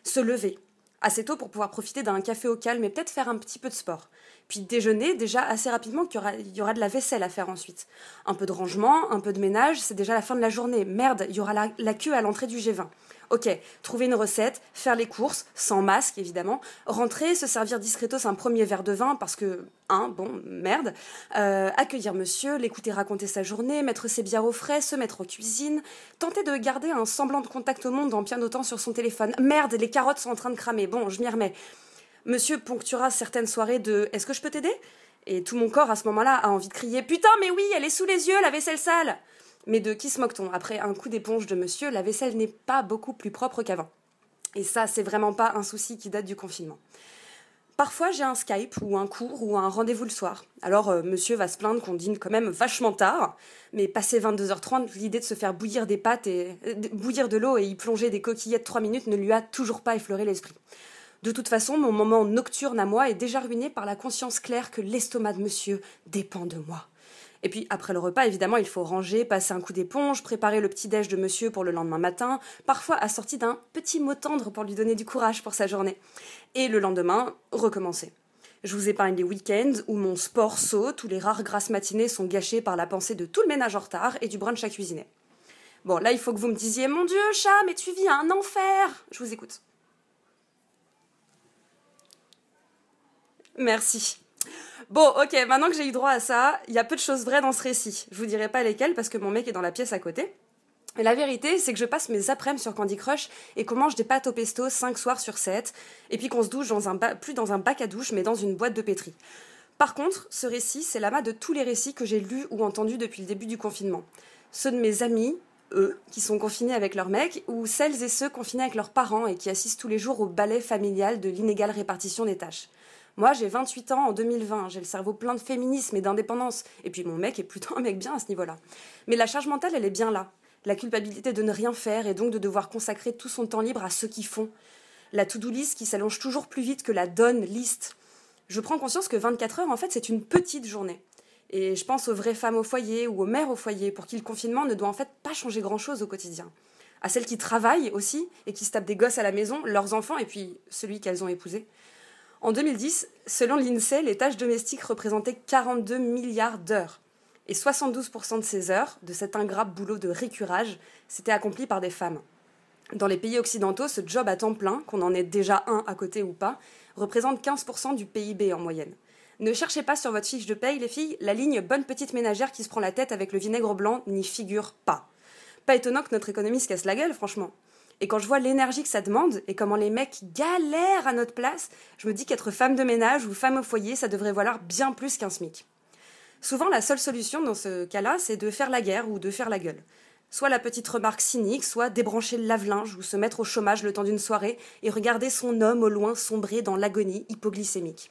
Se lever, assez tôt pour pouvoir profiter d'un café au calme et peut-être faire un petit peu de sport. Puis déjeuner déjà assez rapidement qu'il y aura, il y aura de la vaisselle à faire ensuite. Un peu de rangement, un peu de ménage, c'est déjà la fin de la journée. Merde, il y aura la, la queue à l'entrée du G20. Ok, trouver une recette, faire les courses, sans masque évidemment, rentrer, se servir discretos un premier verre de vin parce que, hein, bon, merde, euh, accueillir monsieur, l'écouter raconter sa journée, mettre ses bières au frais, se mettre aux cuisines, tenter de garder un semblant de contact au monde en pianotant sur son téléphone. Merde, les carottes sont en train de cramer, bon, je m'y remets. Monsieur ponctuera certaines soirées de Est-ce que je peux t'aider? Et tout mon corps à ce moment-là a envie de crier Putain, mais oui, elle est sous les yeux, la vaisselle sale Mais de qui se moque-t-on Après un coup d'éponge de monsieur, la vaisselle n'est pas beaucoup plus propre qu'avant. Et ça, c'est vraiment pas un souci qui date du confinement. Parfois, j'ai un Skype ou un cours ou un rendez-vous le soir. Alors, euh, monsieur va se plaindre qu'on dîne quand même vachement tard, mais passé 22h30, l'idée de se faire bouillir des pâtes et euh, bouillir de l'eau et y plonger des coquillettes 3 minutes ne lui a toujours pas effleuré l'esprit. De toute façon, mon moment nocturne à moi est déjà ruiné par la conscience claire que l'estomac de monsieur dépend de moi. Et puis après le repas, évidemment, il faut ranger, passer un coup d'éponge, préparer le petit déj de monsieur pour le lendemain matin, parfois assorti d'un petit mot tendre pour lui donner du courage pour sa journée. Et le lendemain, recommencer. Je vous épargne les week-ends où mon sport saute, où les rares grasses matinées sont gâchées par la pensée de tout le ménage en retard et du brunch à cuisiner. Bon, là, il faut que vous me disiez Mon Dieu, chat, mais tu vis un enfer Je vous écoute. Merci. Bon, ok, maintenant que j'ai eu droit à ça, il y a peu de choses vraies dans ce récit. Je vous dirai pas lesquelles parce que mon mec est dans la pièce à côté. La vérité, c'est que je passe mes après-midi sur Candy Crush et qu'on mange des pâtes au pesto 5 soirs sur 7, et puis qu'on se douche dans un plus dans un bac à douche, mais dans une boîte de pétri. Par contre, ce récit, c'est l'amas de tous les récits que j'ai lus ou entendus depuis le début du confinement. Ceux de mes amis, eux, qui sont confinés avec leurs mecs, ou celles et ceux confinés avec leurs parents et qui assistent tous les jours au ballet familial de l'inégale répartition des tâches. Moi, j'ai 28 ans en 2020, j'ai le cerveau plein de féminisme et d'indépendance, et puis mon mec est plutôt un mec bien à ce niveau-là. Mais la charge mentale, elle est bien là. La culpabilité de ne rien faire et donc de devoir consacrer tout son temps libre à ceux qui font. La to-do list qui s'allonge toujours plus vite que la done list. Je prends conscience que 24 heures, en fait, c'est une petite journée. Et je pense aux vraies femmes au foyer ou aux mères au foyer pour qui le confinement ne doit en fait pas changer grand-chose au quotidien. À celles qui travaillent aussi et qui se tapent des gosses à la maison, leurs enfants et puis celui qu'elles ont épousé. En 2010, selon l'INSEE, les tâches domestiques représentaient 42 milliards d'heures. Et 72% de ces heures, de cet ingrat boulot de récurage, s'étaient accomplies par des femmes. Dans les pays occidentaux, ce job à temps plein, qu'on en ait déjà un à côté ou pas, représente 15% du PIB en moyenne. Ne cherchez pas sur votre fiche de paye, les filles, la ligne bonne petite ménagère qui se prend la tête avec le vinaigre blanc n'y figure pas. Pas étonnant que notre économie se casse la gueule, franchement. Et quand je vois l'énergie que ça demande et comment les mecs galèrent à notre place, je me dis qu'être femme de ménage ou femme au foyer, ça devrait valoir bien plus qu'un SMIC. Souvent, la seule solution dans ce cas-là, c'est de faire la guerre ou de faire la gueule. Soit la petite remarque cynique, soit débrancher le lave-linge ou se mettre au chômage le temps d'une soirée et regarder son homme au loin sombrer dans l'agonie hypoglycémique.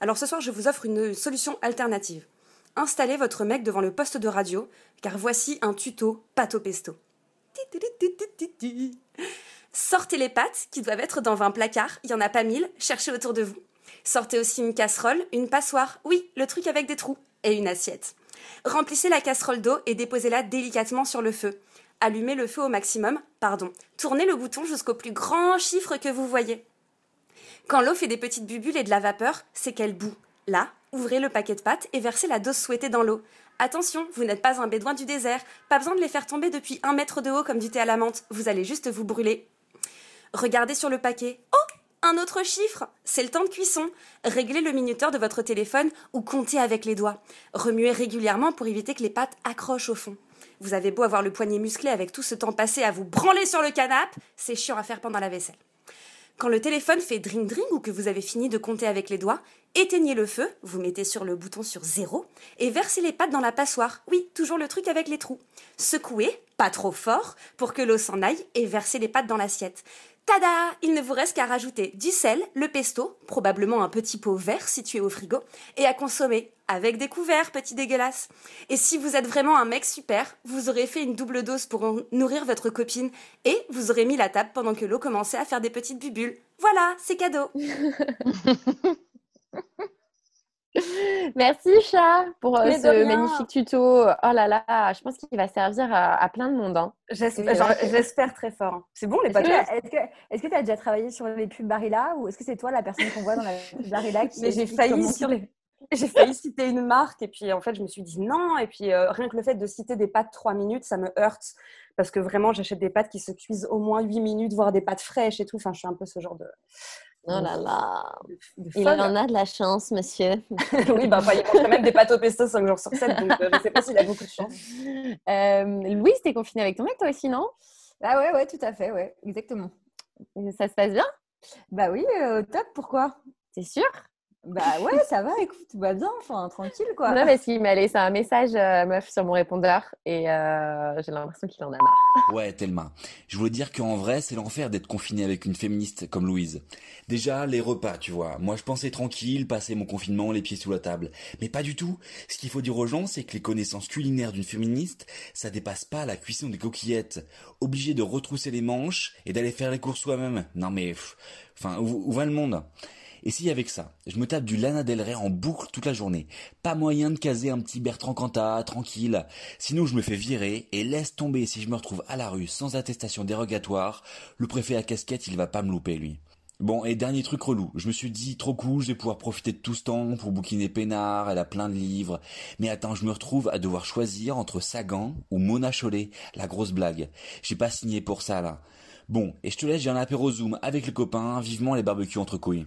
Alors ce soir, je vous offre une solution alternative. Installez votre mec devant le poste de radio, car voici un tuto au pesto. Sortez les pâtes qui doivent être dans 20 placards, il n'y en a pas mille, cherchez autour de vous. Sortez aussi une casserole, une passoire, oui, le truc avec des trous, et une assiette. Remplissez la casserole d'eau et déposez-la délicatement sur le feu. Allumez le feu au maximum, pardon. Tournez le bouton jusqu'au plus grand chiffre que vous voyez. Quand l'eau fait des petites bulles et de la vapeur, c'est qu'elle bout. Là, ouvrez le paquet de pâtes et versez la dose souhaitée dans l'eau. Attention, vous n'êtes pas un bédouin du désert, pas besoin de les faire tomber depuis un mètre de haut comme du thé à la menthe, vous allez juste vous brûler. Regardez sur le paquet. Oh Un autre chiffre C'est le temps de cuisson. Réglez le minuteur de votre téléphone ou comptez avec les doigts. Remuez régulièrement pour éviter que les pâtes accrochent au fond. Vous avez beau avoir le poignet musclé avec tout ce temps passé à vous branler sur le canapé, c'est chiant à faire pendant la vaisselle. Quand le téléphone fait dring dring ou que vous avez fini de compter avec les doigts, éteignez le feu, vous mettez sur le bouton sur zéro et versez les pâtes dans la passoire. Oui, toujours le truc avec les trous. Secouez, pas trop fort, pour que l'eau s'en aille et versez les pâtes dans l'assiette. Tada Il ne vous reste qu'à rajouter du sel, le pesto, probablement un petit pot vert situé au frigo, et à consommer avec des couverts, petit dégueulasse. Et si vous êtes vraiment un mec super, vous aurez fait une double dose pour nourrir votre copine et vous aurez mis la table pendant que l'eau commençait à faire des petites bubules. Voilà, c'est cadeau. Merci chat pour euh, ce magnifique tuto. Oh là là, je pense qu'il va servir à, à plein de monde. hein. J'espère euh, j'espère très fort. C'est bon les podcasts Est-ce que tu as déjà travaillé sur les pubs Barilla ou est-ce que c'est toi la personne qu'on voit dans la pub Barilla qui Mais j'ai failli sur les- J'ai failli citer une marque et puis en fait je me suis dit non et puis euh, rien que le fait de citer des pâtes 3 minutes ça me heurte parce que vraiment j'achète des pâtes qui se cuisent au moins 8 minutes voire des pâtes fraîches et tout enfin je suis un peu ce genre de Oh là là. Il en a de la chance, monsieur. oui enfin, il mange quand même des pâtes au pesto 5 jours sur 7 donc euh, je sais pas s'il a beaucoup de chance. Euh, Louise, t'es confinée avec ton mec, toi aussi, non? Ah ouais, ouais, tout à fait, ouais, exactement. Ça se passe bien? Bah oui, euh, top, pourquoi? T'es sûre? Bah ouais, ça va, écoute, tout va bien, enfin, tranquille quoi. Non, parce qu'il m'a laissé un message, euh, meuf, sur mon répondeur et euh, j'ai l'impression qu'il en a marre. Ouais, tellement. Je voulais dire qu'en vrai, c'est l'enfer d'être confiné avec une féministe comme Louise. Déjà, les repas, tu vois. Moi, je pensais tranquille, passer mon confinement les pieds sous la table. Mais pas du tout. Ce qu'il faut dire aux gens, c'est que les connaissances culinaires d'une féministe, ça dépasse pas la cuisson des coquillettes. Obligé de retrousser les manches et d'aller faire les courses soi-même. Non mais, pff, enfin, où, où va le monde? Et si avec ça, je me tape du Lana Del Rey en boucle toute la journée, pas moyen de caser un petit Bertrand Cantat, tranquille. Sinon je me fais virer et laisse tomber si je me retrouve à la rue sans attestation dérogatoire, le préfet à casquette il va pas me louper lui. Bon, et dernier truc relou, je me suis dit, trop cool, je vais pouvoir profiter de tout ce temps pour bouquiner Pénard, elle a plein de livres. Mais attends, je me retrouve à devoir choisir entre Sagan ou Mona Chollet, la grosse blague. J'ai pas signé pour ça, là. Bon, et je te laisse, j'ai un apéro Zoom avec les copains, vivement les barbecues entre couilles.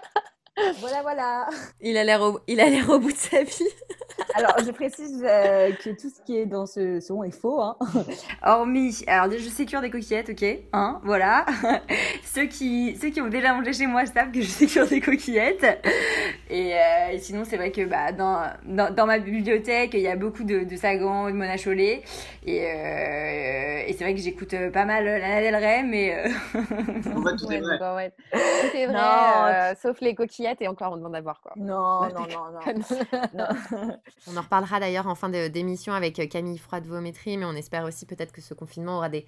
Voilà, voilà. Il a l'air au, il a l'air au bout de sa vie. Alors, je précise euh, que tout ce qui est dans ce son est faux. Hein. Hormis, alors je sécure des coquillettes, ok, hein, voilà. ceux qui, ceux qui ont déjà mangé chez moi savent que je sécure des coquillettes. Et, euh, et sinon, c'est vrai que bah, dans, dans, dans ma bibliothèque, il y a beaucoup de, de Sagan et de Mona Chollet. Et, euh, et c'est vrai que j'écoute pas mal Lana Del Rey, mais. euh, En fait, tout est Ouais, vrai. donc, en fait, tout est vrai, Non. euh, sauf les coquillettes et encore on demande à voir quoi. Non, Bah, non, non, non. non. On en reparlera d'ailleurs en fin de- d'émission avec euh, Camille Froide-Vométrie, mais on espère aussi peut-être que ce confinement aura des,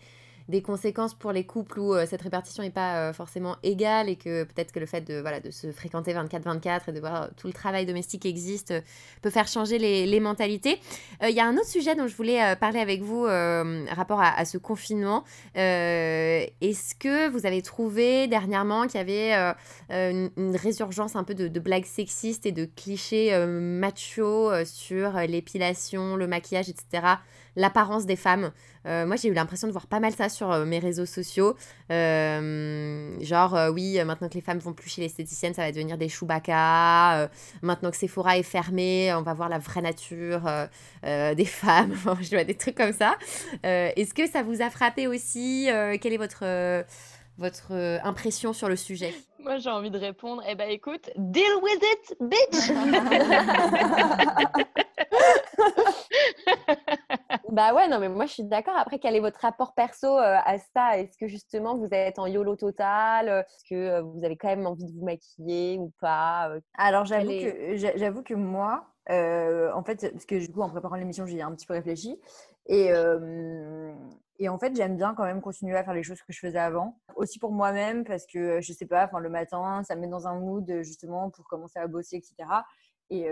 des conséquences pour les couples où euh, cette répartition n'est pas euh, forcément égale et que peut-être que le fait de, voilà, de se fréquenter 24-24 et de voir tout le travail domestique qui existe euh, peut faire changer les, mentalités. Il y a un autre sujet dont je voulais parler avec vous rapport à, ce confinement. Est-ce que vous avez trouvé dernièrement qu'il y avait une, résurgence un peu de, blagues sexistes et de clichés euh, machos euh, sur l'épilation, le maquillage, etc., l'apparence des femmes Euh, Moi, j'ai eu l'impression de voir pas mal ça sur euh, mes réseaux sociaux. Euh, genre, oui, maintenant que les femmes vont plus chez l'esthéticienne, ça va devenir des Chewbacca. Maintenant que Sephora est fermé, on va voir la vraie nature des femmes. Je vois des trucs comme ça. Est-ce que ça vous a frappé aussi? Quelle est votre, votre euh, impression sur le sujet Moi, j'ai envie de répondre. Eh ben, écoute, deal with it, bitch. Bah ouais, non, mais moi je suis d'accord. Après, quel est votre rapport perso euh, à ça? Est-ce que justement vous êtes en YOLO total? Est-ce que euh, vous avez quand même envie de vous maquiller ou pas Alors j'avoue est- que j'a- j'avoue que moi, euh, en fait, parce que du coup en préparant l'émission, j'y ai un petit peu réfléchi et euh, et en fait j'aime bien quand même continuer à faire les choses que je faisais avant, aussi pour moi-même parce que je sais pas, le matin, ça me met dans un mood justement pour commencer à bosser, etc. Et,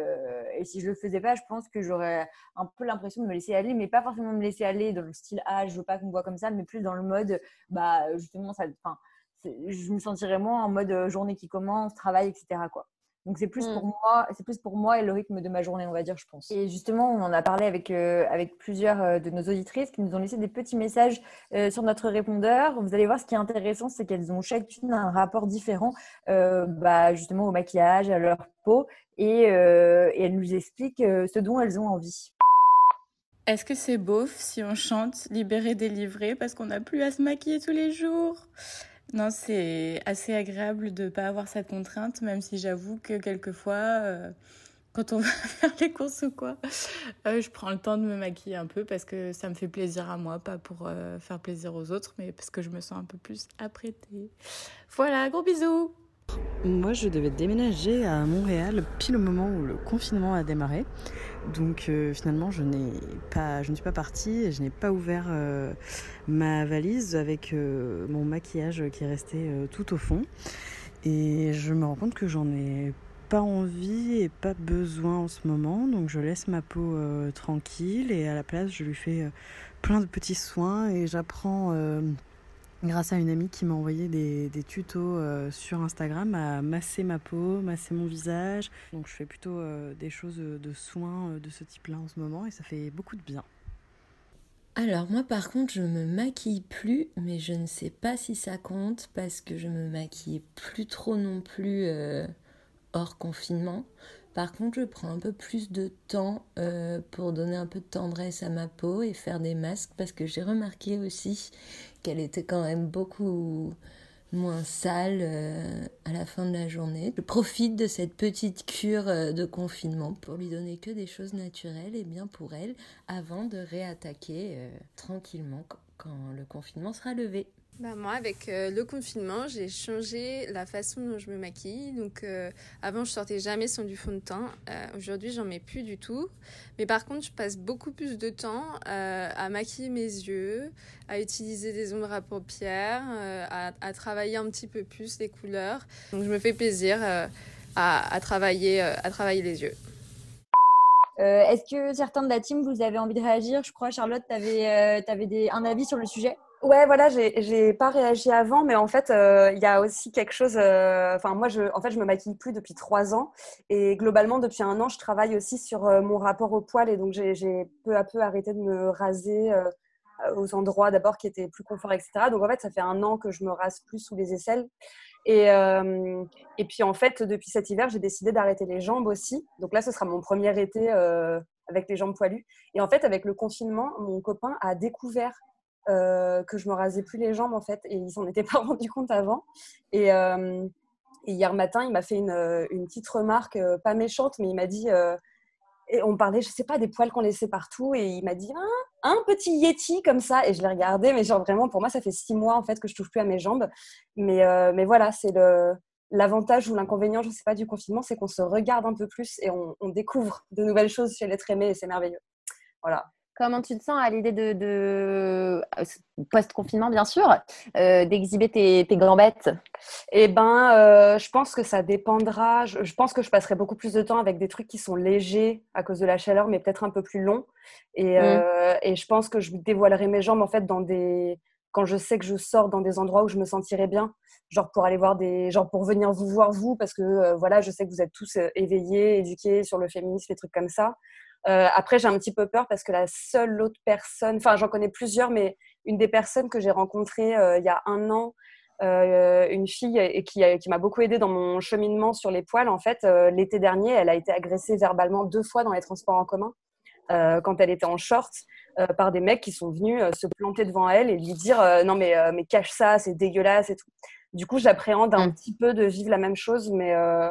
si je le faisais pas, je pense que j'aurais un peu l'impression de me laisser aller, mais pas forcément me laisser aller dans le style ah je veux pas qu'on me voit comme ça, mais plus dans le mode bah justement ça, je me sentirais moins en mode journée qui commence, travail, etc. Quoi. Donc c'est plus pour moi, c'est plus pour moi et le rythme de ma journée, on va dire, je pense. Et justement, on en a parlé avec euh, avec plusieurs euh, de nos auditrices qui nous ont laissé des petits messages euh, sur notre répondeur. Vous allez voir, ce qui est intéressant, c'est qu'elles ont chacune un rapport différent, euh, bah, justement au maquillage, à leur peau, et, euh, et elles nous expliquent euh, ce dont elles ont envie. Est-ce que c'est beauf si on chante Libéré, délivré parce qu'on n'a plus à se maquiller tous les jours? Non, c'est assez agréable de ne pas avoir cette contrainte, même si j'avoue que quelquefois, euh, quand on va faire les courses ou quoi, euh, je prends le temps de me maquiller un peu parce que ça me fait plaisir à moi, pas pour euh, faire plaisir aux autres, mais parce que je me sens un peu plus apprêtée. Voilà, gros bisous Moi, je devais déménager à Montréal pile au moment où le confinement a démarré. Donc euh, finalement, je n'ai pas, je ne suis pas partie, et je n'ai pas ouvert euh, ma valise avec euh, mon maquillage qui est resté tout au fond. Et je me rends compte que j'en ai pas envie et pas besoin en ce moment. Donc je laisse ma peau tranquille et à la place, je lui fais plein de petits soins et j'apprends. Euh, grâce à une amie qui m'a envoyé des, tutos euh, sur Instagram à masser ma peau, masser mon visage. Donc je fais plutôt euh, des choses de soins euh, de ce type-là en ce moment et ça fait beaucoup de bien. Alors moi par contre je me maquille plus mais je ne sais pas si ça compte parce que je me maquille plus trop non plus euh, hors confinement. Par contre je prends un peu plus de temps euh, pour donner un peu de tendresse à ma peau et faire des masques parce que j'ai remarqué aussi qu'elle était quand même beaucoup moins sale euh, à la fin de la journée. Je profite de cette petite cure euh, de confinement pour lui donner que des choses naturelles et bien pour elle avant de réattaquer tranquillement qu- quand le confinement sera levé. Bah moi, avec euh, le confinement, j'ai changé la façon dont je me maquille. Donc, euh, avant, je sortais jamais sans du fond de teint. Euh, Aujourd'hui, j'en mets plus du tout. Mais par contre, je passe beaucoup plus de temps euh, à maquiller mes yeux, à utiliser des ombres à paupières, à, travailler un petit peu plus les couleurs. Donc, je me fais plaisir à, travailler, à travailler les yeux. Est-ce que certains de la team, vous avez envie de réagir? Je crois, Charlotte, tu avais, un avis sur le sujet? Ouais, voilà, j'ai pas réagi avant, mais en fait, euh, il y a aussi quelque chose. euh, Enfin, moi, en fait, je me maquille plus depuis trois ans, et globalement, depuis un an, je travaille aussi sur euh, mon rapport au poil, et donc j'ai peu à peu arrêté de me raser aux endroits d'abord qui étaient plus confort, etc. Donc en fait, ça fait un an que je me rase plus sous les aisselles. Et, et puis en fait, depuis cet hiver, j'ai décidé d'arrêter les jambes aussi. Donc là, ce sera mon premier été avec les jambes poilues. Et en fait, avec le confinement, mon copain a découvert euh, que je me rasais plus les jambes en fait, et il s'en était pas rendu compte avant. Et, euh, Et hier matin, il m'a fait une, euh, petite remarque, pas méchante, mais il m'a dit, et on parlait, je sais pas, des poils qu'on laissait partout, et il m'a dit, un, un petit yeti comme ça, et je l'ai regardé, mais genre vraiment, pour moi, ça fait six mois en fait que je touche plus à mes jambes. Mais, mais voilà, c'est le l'avantage ou l'inconvénient, je sais pas, du confinement, c'est qu'on se regarde un peu plus et on, on découvre de nouvelles choses chez l'être aimé, et c'est merveilleux. Voilà. Comment tu te sens à l'idée de, de post-confinement, bien sûr, euh, d'exhiber tes, tes gambettes? Eh ben, euh, je pense que ça dépendra. Je, je pense que je passerai beaucoup plus de temps avec des trucs qui sont légers à cause de la chaleur, mais peut-être un peu plus longs. Et, Mm. euh, et je pense que je dévoilerai mes jambes en fait dans des quand je sais que je sors dans des endroits où je me sentirai bien, genre pour aller voir des, genre pour venir vous voir vous, parce que euh, voilà, je sais que vous êtes tous euh, éveillés, éduqués sur le féminisme, les trucs comme ça. Euh, après, j'ai un petit peu peur parce que la seule autre personne, enfin, j'en connais plusieurs, mais une des personnes que j'ai rencontrées euh, il y a un an, euh, une fille et qui, qui m'a beaucoup aidée dans mon cheminement sur les poils, en fait, euh, l'été dernier, elle a été agressée verbalement deux fois dans les transports en commun euh, quand elle était en short euh, par des mecs qui sont venus euh, se planter devant elle et lui dire euh, non mais, euh, mais cache ça, c'est dégueulasse et tout. Du coup, j'appréhende un petit peu de vivre la même chose, mais, euh,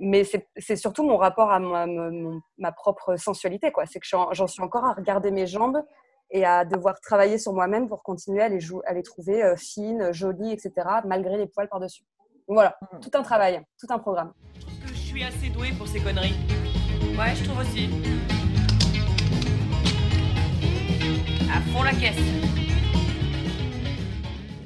mais c'est surtout mon rapport à ma, mon- ma propre sensualité. quoi. C'est que j'en suis encore à regarder mes jambes et à devoir travailler sur moi-même pour continuer à les, à les trouver euh, fines, jolies, etc., malgré les poils par-dessus. Donc Voilà, tout un travail, tout un programme. que je suis assez douée pour ces conneries. Ouais, je trouve aussi. À fond la caisse.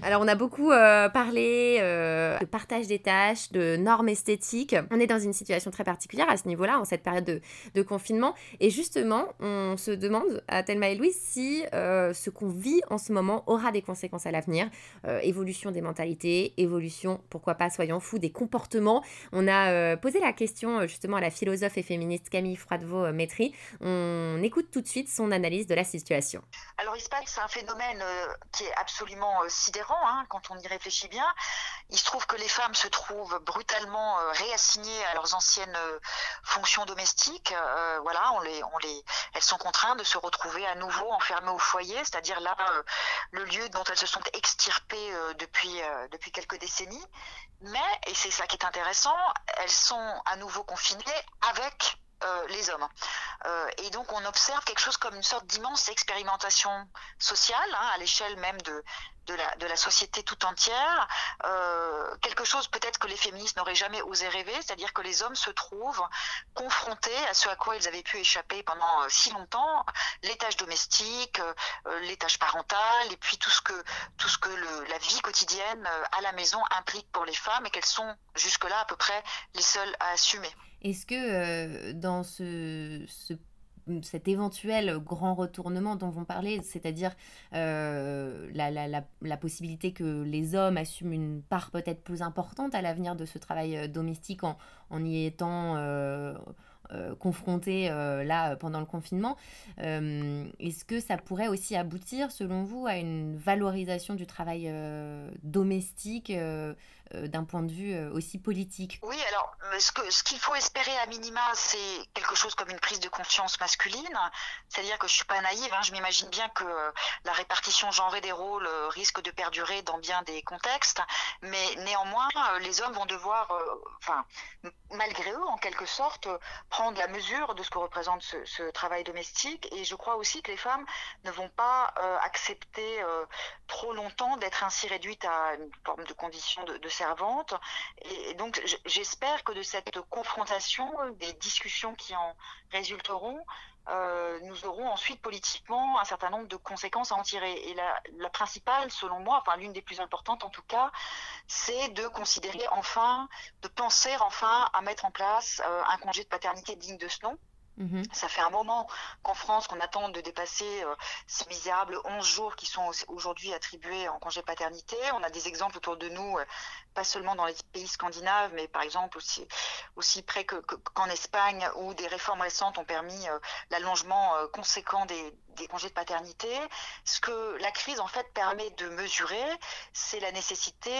Alors, on a beaucoup euh, parlé euh, de partage des tâches, de normes esthétiques. On est dans une situation très particulière à ce niveau-là, en cette période de, confinement. Et justement, on se demande à Thelma et Louise si euh, ce qu'on vit en ce moment aura des conséquences à l'avenir. Évolution des mentalités, évolution, pourquoi pas, soyons fous, des comportements. On a posé la question justement à la philosophe et féministe Camille Froidevaux-Métry. On écoute tout de suite son analyse de la situation. Alors il se passe un phénomène qui est absolument euh, hein, quand on y réfléchit bien. Il se trouve que les femmes se trouvent brutalement euh, réassignées à leurs anciennes euh, fonctions domestiques. Euh, voilà, elles sont contraintes de se retrouver à nouveau enfermées au foyer, c'est-à-dire là le lieu dont elles se sont extirpées depuis depuis quelques décennies. Mais et c'est ça qui est intéressant, elles sont à nouveau confinées avec euh, les hommes. Euh, et donc on observe quelque chose comme une sorte d'immense expérimentation sociale hein, à l'échelle même de, de, la, société tout entière. Euh, quelque chose peut-être que les féministes n'auraient jamais osé rêver, c'est-à-dire que les hommes se trouvent confrontés à ce à quoi ils avaient pu échapper pendant si longtemps, les tâches domestiques, les tâches parentales, et puis tout ce que, tout ce que la vie quotidienne à la maison implique pour les femmes et qu'elles sont jusque-là à peu près les seules à assumer. Est-ce que euh, dans ce, ce- cet éventuel grand retournement dont vont parler, c'est-à-dire euh, la, la- possibilité que les hommes assument une part peut-être plus importante à l'avenir de ce travail euh, domestique en, en y étant confrontés là pendant le confinement, est-ce que ça pourrait aussi aboutir, selon vous, à une valorisation du travail domestique d'un point de vue euh, aussi politique Oui, alors euh, ce qu'il faut espérer à minima, c'est quelque chose comme une prise de conscience masculine. C'est-à-dire que je suis pas naïve, hein, je m'imagine bien que euh, la répartition genrée des rôles euh, risque de perdurer dans bien des contextes, mais néanmoins, euh, les hommes vont devoir, euh, enfin, malgré eux, en quelque sorte, euh, prendre la mesure de ce que représente ce, travail domestique. Et je crois aussi que les femmes ne vont pas euh, accepter euh, trop longtemps d'être ainsi réduites à une forme de condition de, de Et, donc, j'espère que de cette confrontation, des discussions qui en résulteront, euh, nous aurons ensuite politiquement un certain nombre de conséquences à en tirer. Et la, la principale, selon moi, enfin l'une des plus importantes en tout cas, c'est de considérer enfin, de penser enfin à mettre en place euh, un congé de paternité digne de ce nom. Ça fait un moment qu'en France, qu'on attend de dépasser euh, ces misérables 11 jours qui sont au- aujourd'hui attribués en congé paternité. On a des exemples autour de nous, euh, pas seulement dans les pays scandinaves, mais par exemple aussi, aussi près que- que- qu'en Espagne, où des réformes récentes ont permis euh, l'allongement conséquent des, des congés de paternité. Ce que la crise, en fait, permet de mesurer, c'est la nécessité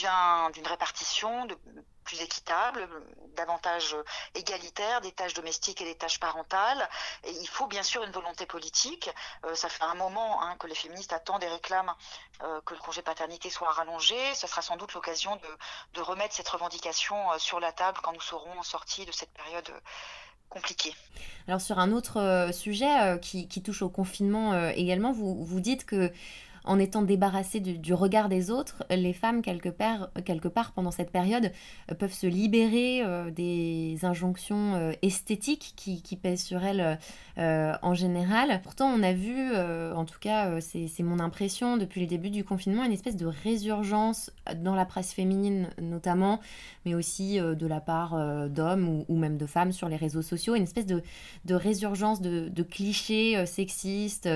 d'un- d'une répartition de plus équitable, davantage égalitaire des tâches domestiques et des tâches parentales. Il faut bien sûr une volonté politique. Euh, ça fait un moment hein, que les féministes attendent et réclament euh, que le congé paternité soit rallongé. Ce sera sans doute l'occasion de, de, remettre cette revendication euh, sur la table quand nous serons sortis de cette période compliquée. Alors sur un autre sujet qui, qui, touche au confinement également, vous, vous dites que en étant débarrassées du, regard des autres, les femmes, quelque part, pendant cette période, euh, peuvent se libérer euh, des injonctions euh, esthétiques qui, pèsent sur elles en général. Pourtant, on a vu, en tout cas, c'est mon impression depuis le début du confinement, une espèce de résurgence dans la presse féminine notamment, mais aussi de la part d'hommes ou, même de femmes sur les réseaux sociaux, une espèce de, résurgence de clichés sexistes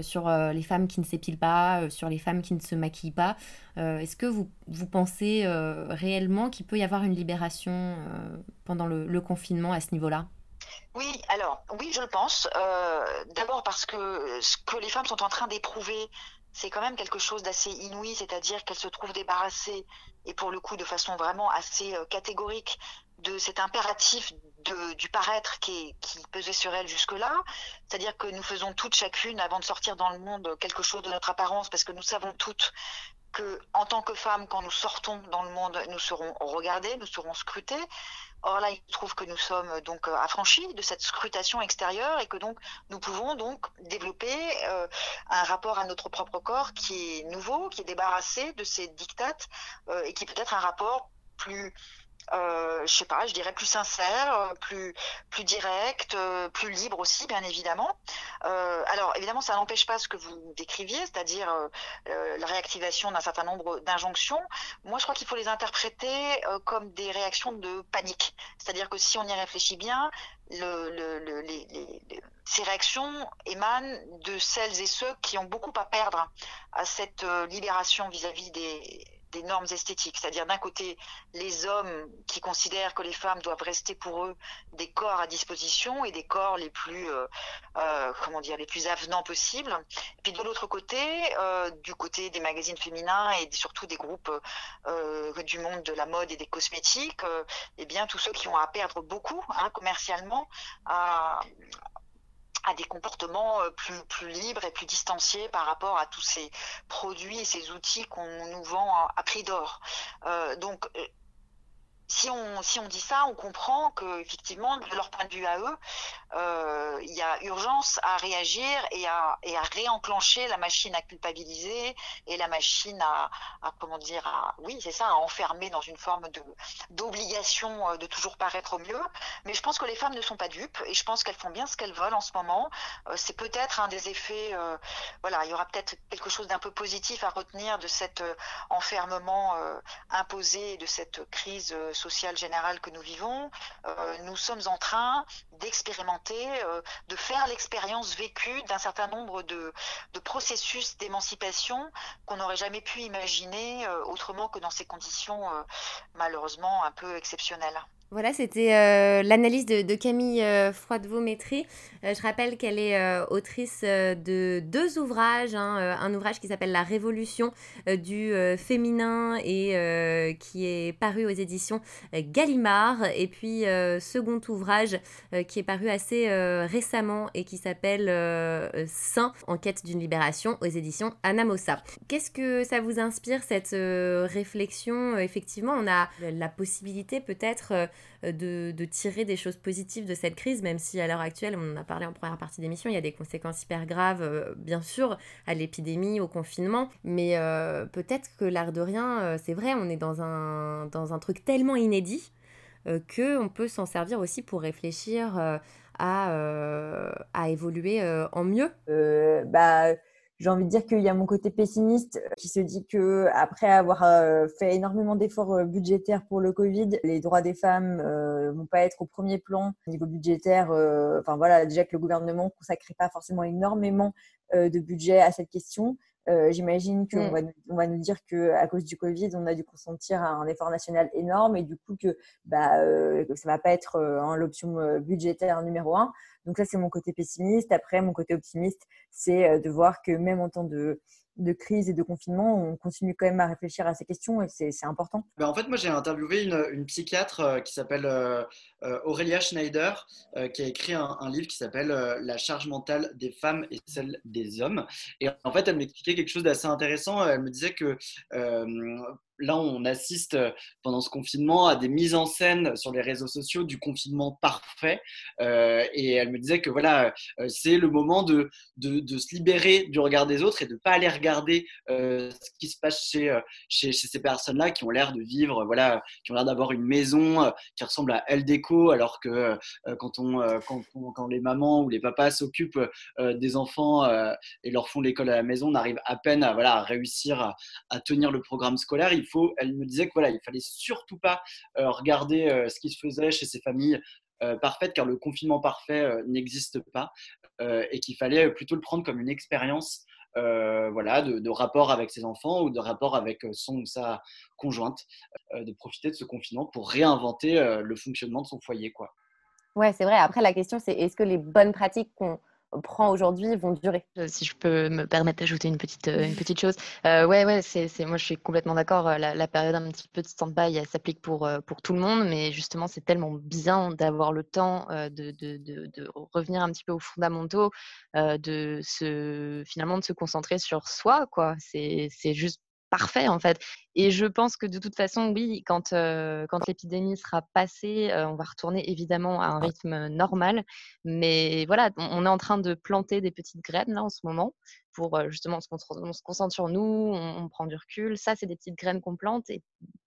sur les femmes qui ne s'épilent pas euh, sur les femmes qui ne se maquillent pas. Euh, est-ce que vous, vous pensez euh, réellement qu'il peut y avoir une libération pendant le, confinement à ce niveau-là? Oui, alors oui, je le pense. D'abord parce que ce que les femmes sont en train d'éprouver, c'est quand même quelque chose d'assez inouï, c'est-à-dire qu'elles se trouvent débarrassées, et pour le coup de façon vraiment assez catégorique, de cet impératif du paraître qui, qui pesait sur elle jusque-là. C'est-à-dire que nous faisons toutes chacune, avant de sortir dans le monde, quelque chose de notre apparence, parce que nous savons toutes que, en tant que femmes, quand nous sortons dans le monde, nous serons regardées, nous serons scrutées. Or là, il se trouve que nous sommes donc euh, affranchis de cette scrutation extérieure et que donc nous pouvons donc développer euh, un rapport à notre propre corps qui est nouveau, qui est débarrassé de ces dictates euh, et qui peut être un rapport plus euh, je sais pas, je dirais plus sincère, euh, plus plus direct, euh, plus libre aussi, bien évidemment. Euh, alors évidemment, ça n'empêche pas ce que vous décriviez, c'est-à-dire la réactivation d'un certain nombre d'injonctions. Moi, je crois qu'il faut les interpréter comme des réactions de panique. C'est-à-dire que si on y réfléchit bien, ces réactions émanent de celles et ceux qui ont beaucoup à perdre à cette libération vis-à-vis -vis des des normes esthétiques, c'est-à-dire d'un côté les hommes qui considèrent que les femmes doivent rester pour eux des corps à disposition et des corps les plus euh, euh, comment dire les plus avenants possibles, puis de l'autre côté, euh, du côté des magazines féminins et surtout des groupes du monde de la mode et des cosmétiques, eh bien tous ceux qui ont à perdre beaucoup hein, commercialement à, à des comportements euh, plus, plus libres et plus distanciés par rapport à tous ces produits et ces outils qu'on nous vend à, prix d'or. Euh, donc, euh, si on, si on dit ça, on comprend que effectivement, de leur point de vue à eux, euh, il y a urgence à réagir et à, et à réenclencher la machine à culpabiliser et la machine à, comment dire, à, oui, c'est ça, à enfermer dans une forme de d'obligation euh, de toujours paraître au mieux. Mais je pense que les femmes ne sont pas dupes et je pense qu'elles font bien ce qu'elles veulent en ce moment. Euh, c'est peut-être un des effets, voilà, il y aura peut-être quelque chose d'un peu positif à retenir de cet enfermement imposé, de cette crise sociale générale que nous vivons, euh, nous sommes en train d'expérimenter, euh, de faire l'expérience vécue d'un certain nombre de, de processus d'émancipation qu'on n'aurait jamais pu imaginer euh, autrement que dans ces conditions malheureusement un peu exceptionnelles. Voilà, c'était euh, l'analyse de, Camille euh, Froidevaux-Métry. Euh, je rappelle qu'elle est autrice de deux ouvrages. Hein, un ouvrage qui s'appelle La Révolution du féminin et qui est paru aux éditions Gallimard. Et puis, second ouvrage qui est paru assez récemment et qui s'appelle Saint, en quête d'une libération aux éditions Anamosa. Qu'est-ce que ça vous inspire, cette réflexion? Effectivement, on a la possibilité peut-être de, de, tirer des choses positives de cette crise, même si à l'heure actuelle, on en a parlé en première partie d'émission, il y a des conséquences hyper graves, euh, bien sûr, à l'épidémie, au confinement, mais euh, peut-être que l'art de rien, euh, c'est vrai, on est dans un, dans un truc tellement inédit euh, qu'on peut s'en servir aussi pour réfléchir euh, à, euh, à évoluer en mieux. bah j'ai envie de dire qu'il y a mon côté pessimiste qui se dit que après avoir euh, fait énormément d'efforts euh, budgétaires pour le Covid, les droits des femmes euh, vont pas être au premier plan au niveau budgétaire. Euh, enfin voilà, déjà que le gouvernement consacrait pas forcément énormément euh, de budget à cette question. Euh, J'imagine qu'on mm. va, on va nous dire que à cause du Covid, on a dû consentir un effort national énorme et du coup que bah euh, ça va pas être euh, l'option budgétaire numéro un. Donc ça c'est mon côté pessimiste. Après mon côté optimiste, c'est de voir que même en temps de de crise et de confinement, on continue quand même à réfléchir à ces questions et c'est important. Ben en fait, moi, j'ai interviewé une, psychiatre euh, qui s'appelle euh, euh, Aurélia Schneider, qui a écrit un livre qui s'appelle La charge mentale des femmes et celle des hommes. Et en fait, elle m'expliquait quelque chose d'assez intéressant. Elle me disait que là, on assiste euh, pendant ce confinement à des mises en scène sur les réseaux sociaux du confinement parfait. Euh, et elle me disait que voilà, euh, c'est le moment de, de, se libérer du regard des autres et de ne pas aller regarder ce qui se passe chez, chez, ces personnes-là qui ont l'air de vivre, voilà, qui ont l'air d'avoir une maison qui ressemble à El Déco, alors que quand, on, quand, quand, les mamans ou les papas s'occupent des enfants et leur font l'école à la maison, on arrive à peine à, voilà, à réussir à, tenir le programme scolaire. Elle me disait que voilà, il fallait surtout pas euh, regarder euh, ce qui se faisait chez ces familles euh, parfaites, car le confinement parfait n'existe pas, et qu'il fallait plutôt le prendre comme une expérience. voilà, de, rapport avec ses enfants ou de rapport avec son ou sa conjointe, de profiter de ce confinement pour réinventer le fonctionnement de son foyer. Quoi. Ouais, c'est vrai. Après, la question, c'est est-ce que les bonnes pratiques qu'on prend aujourd'hui vont durer. Euh, si je peux me permettre d'ajouter une petite, euh, une petite chose. Euh, ouais, ouais, c'est, moi je suis complètement d'accord. La, période un petit peu de stand-by, s'applique pour, pour tout le monde, mais justement, c'est tellement bien d'avoir le temps de, de, de, de, revenir un petit peu aux fondamentaux, de se, finalement de se concentrer sur soi. C'est, c'est juste parfait en fait. Et je pense que de toute façon, oui, quand, quand l'épidémie sera passée, on va retourner évidemment à un rythme normal. Mais voilà, on, est en train de planter des petites graines là en ce moment pour justement, on se, concentre sur nous, on, prend du recul. Ça, c'est des petites graines qu'on plante et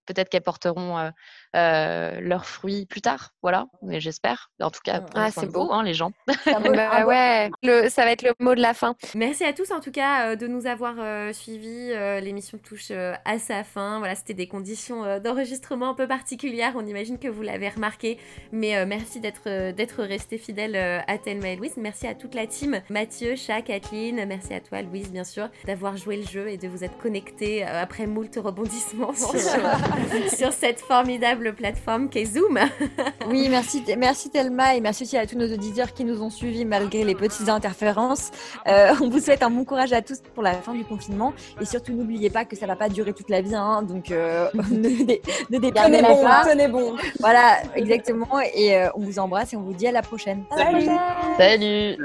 peut-être qu'elles porteront leurs fruits plus tard. Voilà, mais j'espère. En tout cas, ah, c'est beau, hein, les gens. Bah ouais, ça va être le mot de la fin. Merci à tous en tout cas de nous avoir suivis. L'émission touche à sa fin. Voilà, c'était des conditions d'enregistrement un peu particulières. On imagine que vous l'avez remarqué, mais merci d'être d'être resté fidèle à Thelma et Louise. Merci à toute la team, Mathieu, Chat, Kathleen. Merci à toi, Louise, bien sûr, d'avoir joué le jeu et de vous être connecté après moult rebondissements sur, sur cette formidable plateforme qu'est Zoom. oui, merci, merci Thelma et merci aussi à tous nos auditeurs qui nous ont suivis malgré les petites interférences. Euh, on vous souhaite un bon courage à tous pour la fin du confinement et surtout n'oubliez pas que ça va pas durer toute la vie, hein, donc euh, ne, ne tenez bon, tenez bon. Voilà, exactement. Et euh, on vous embrasse et on vous dit à la prochaine. Salut.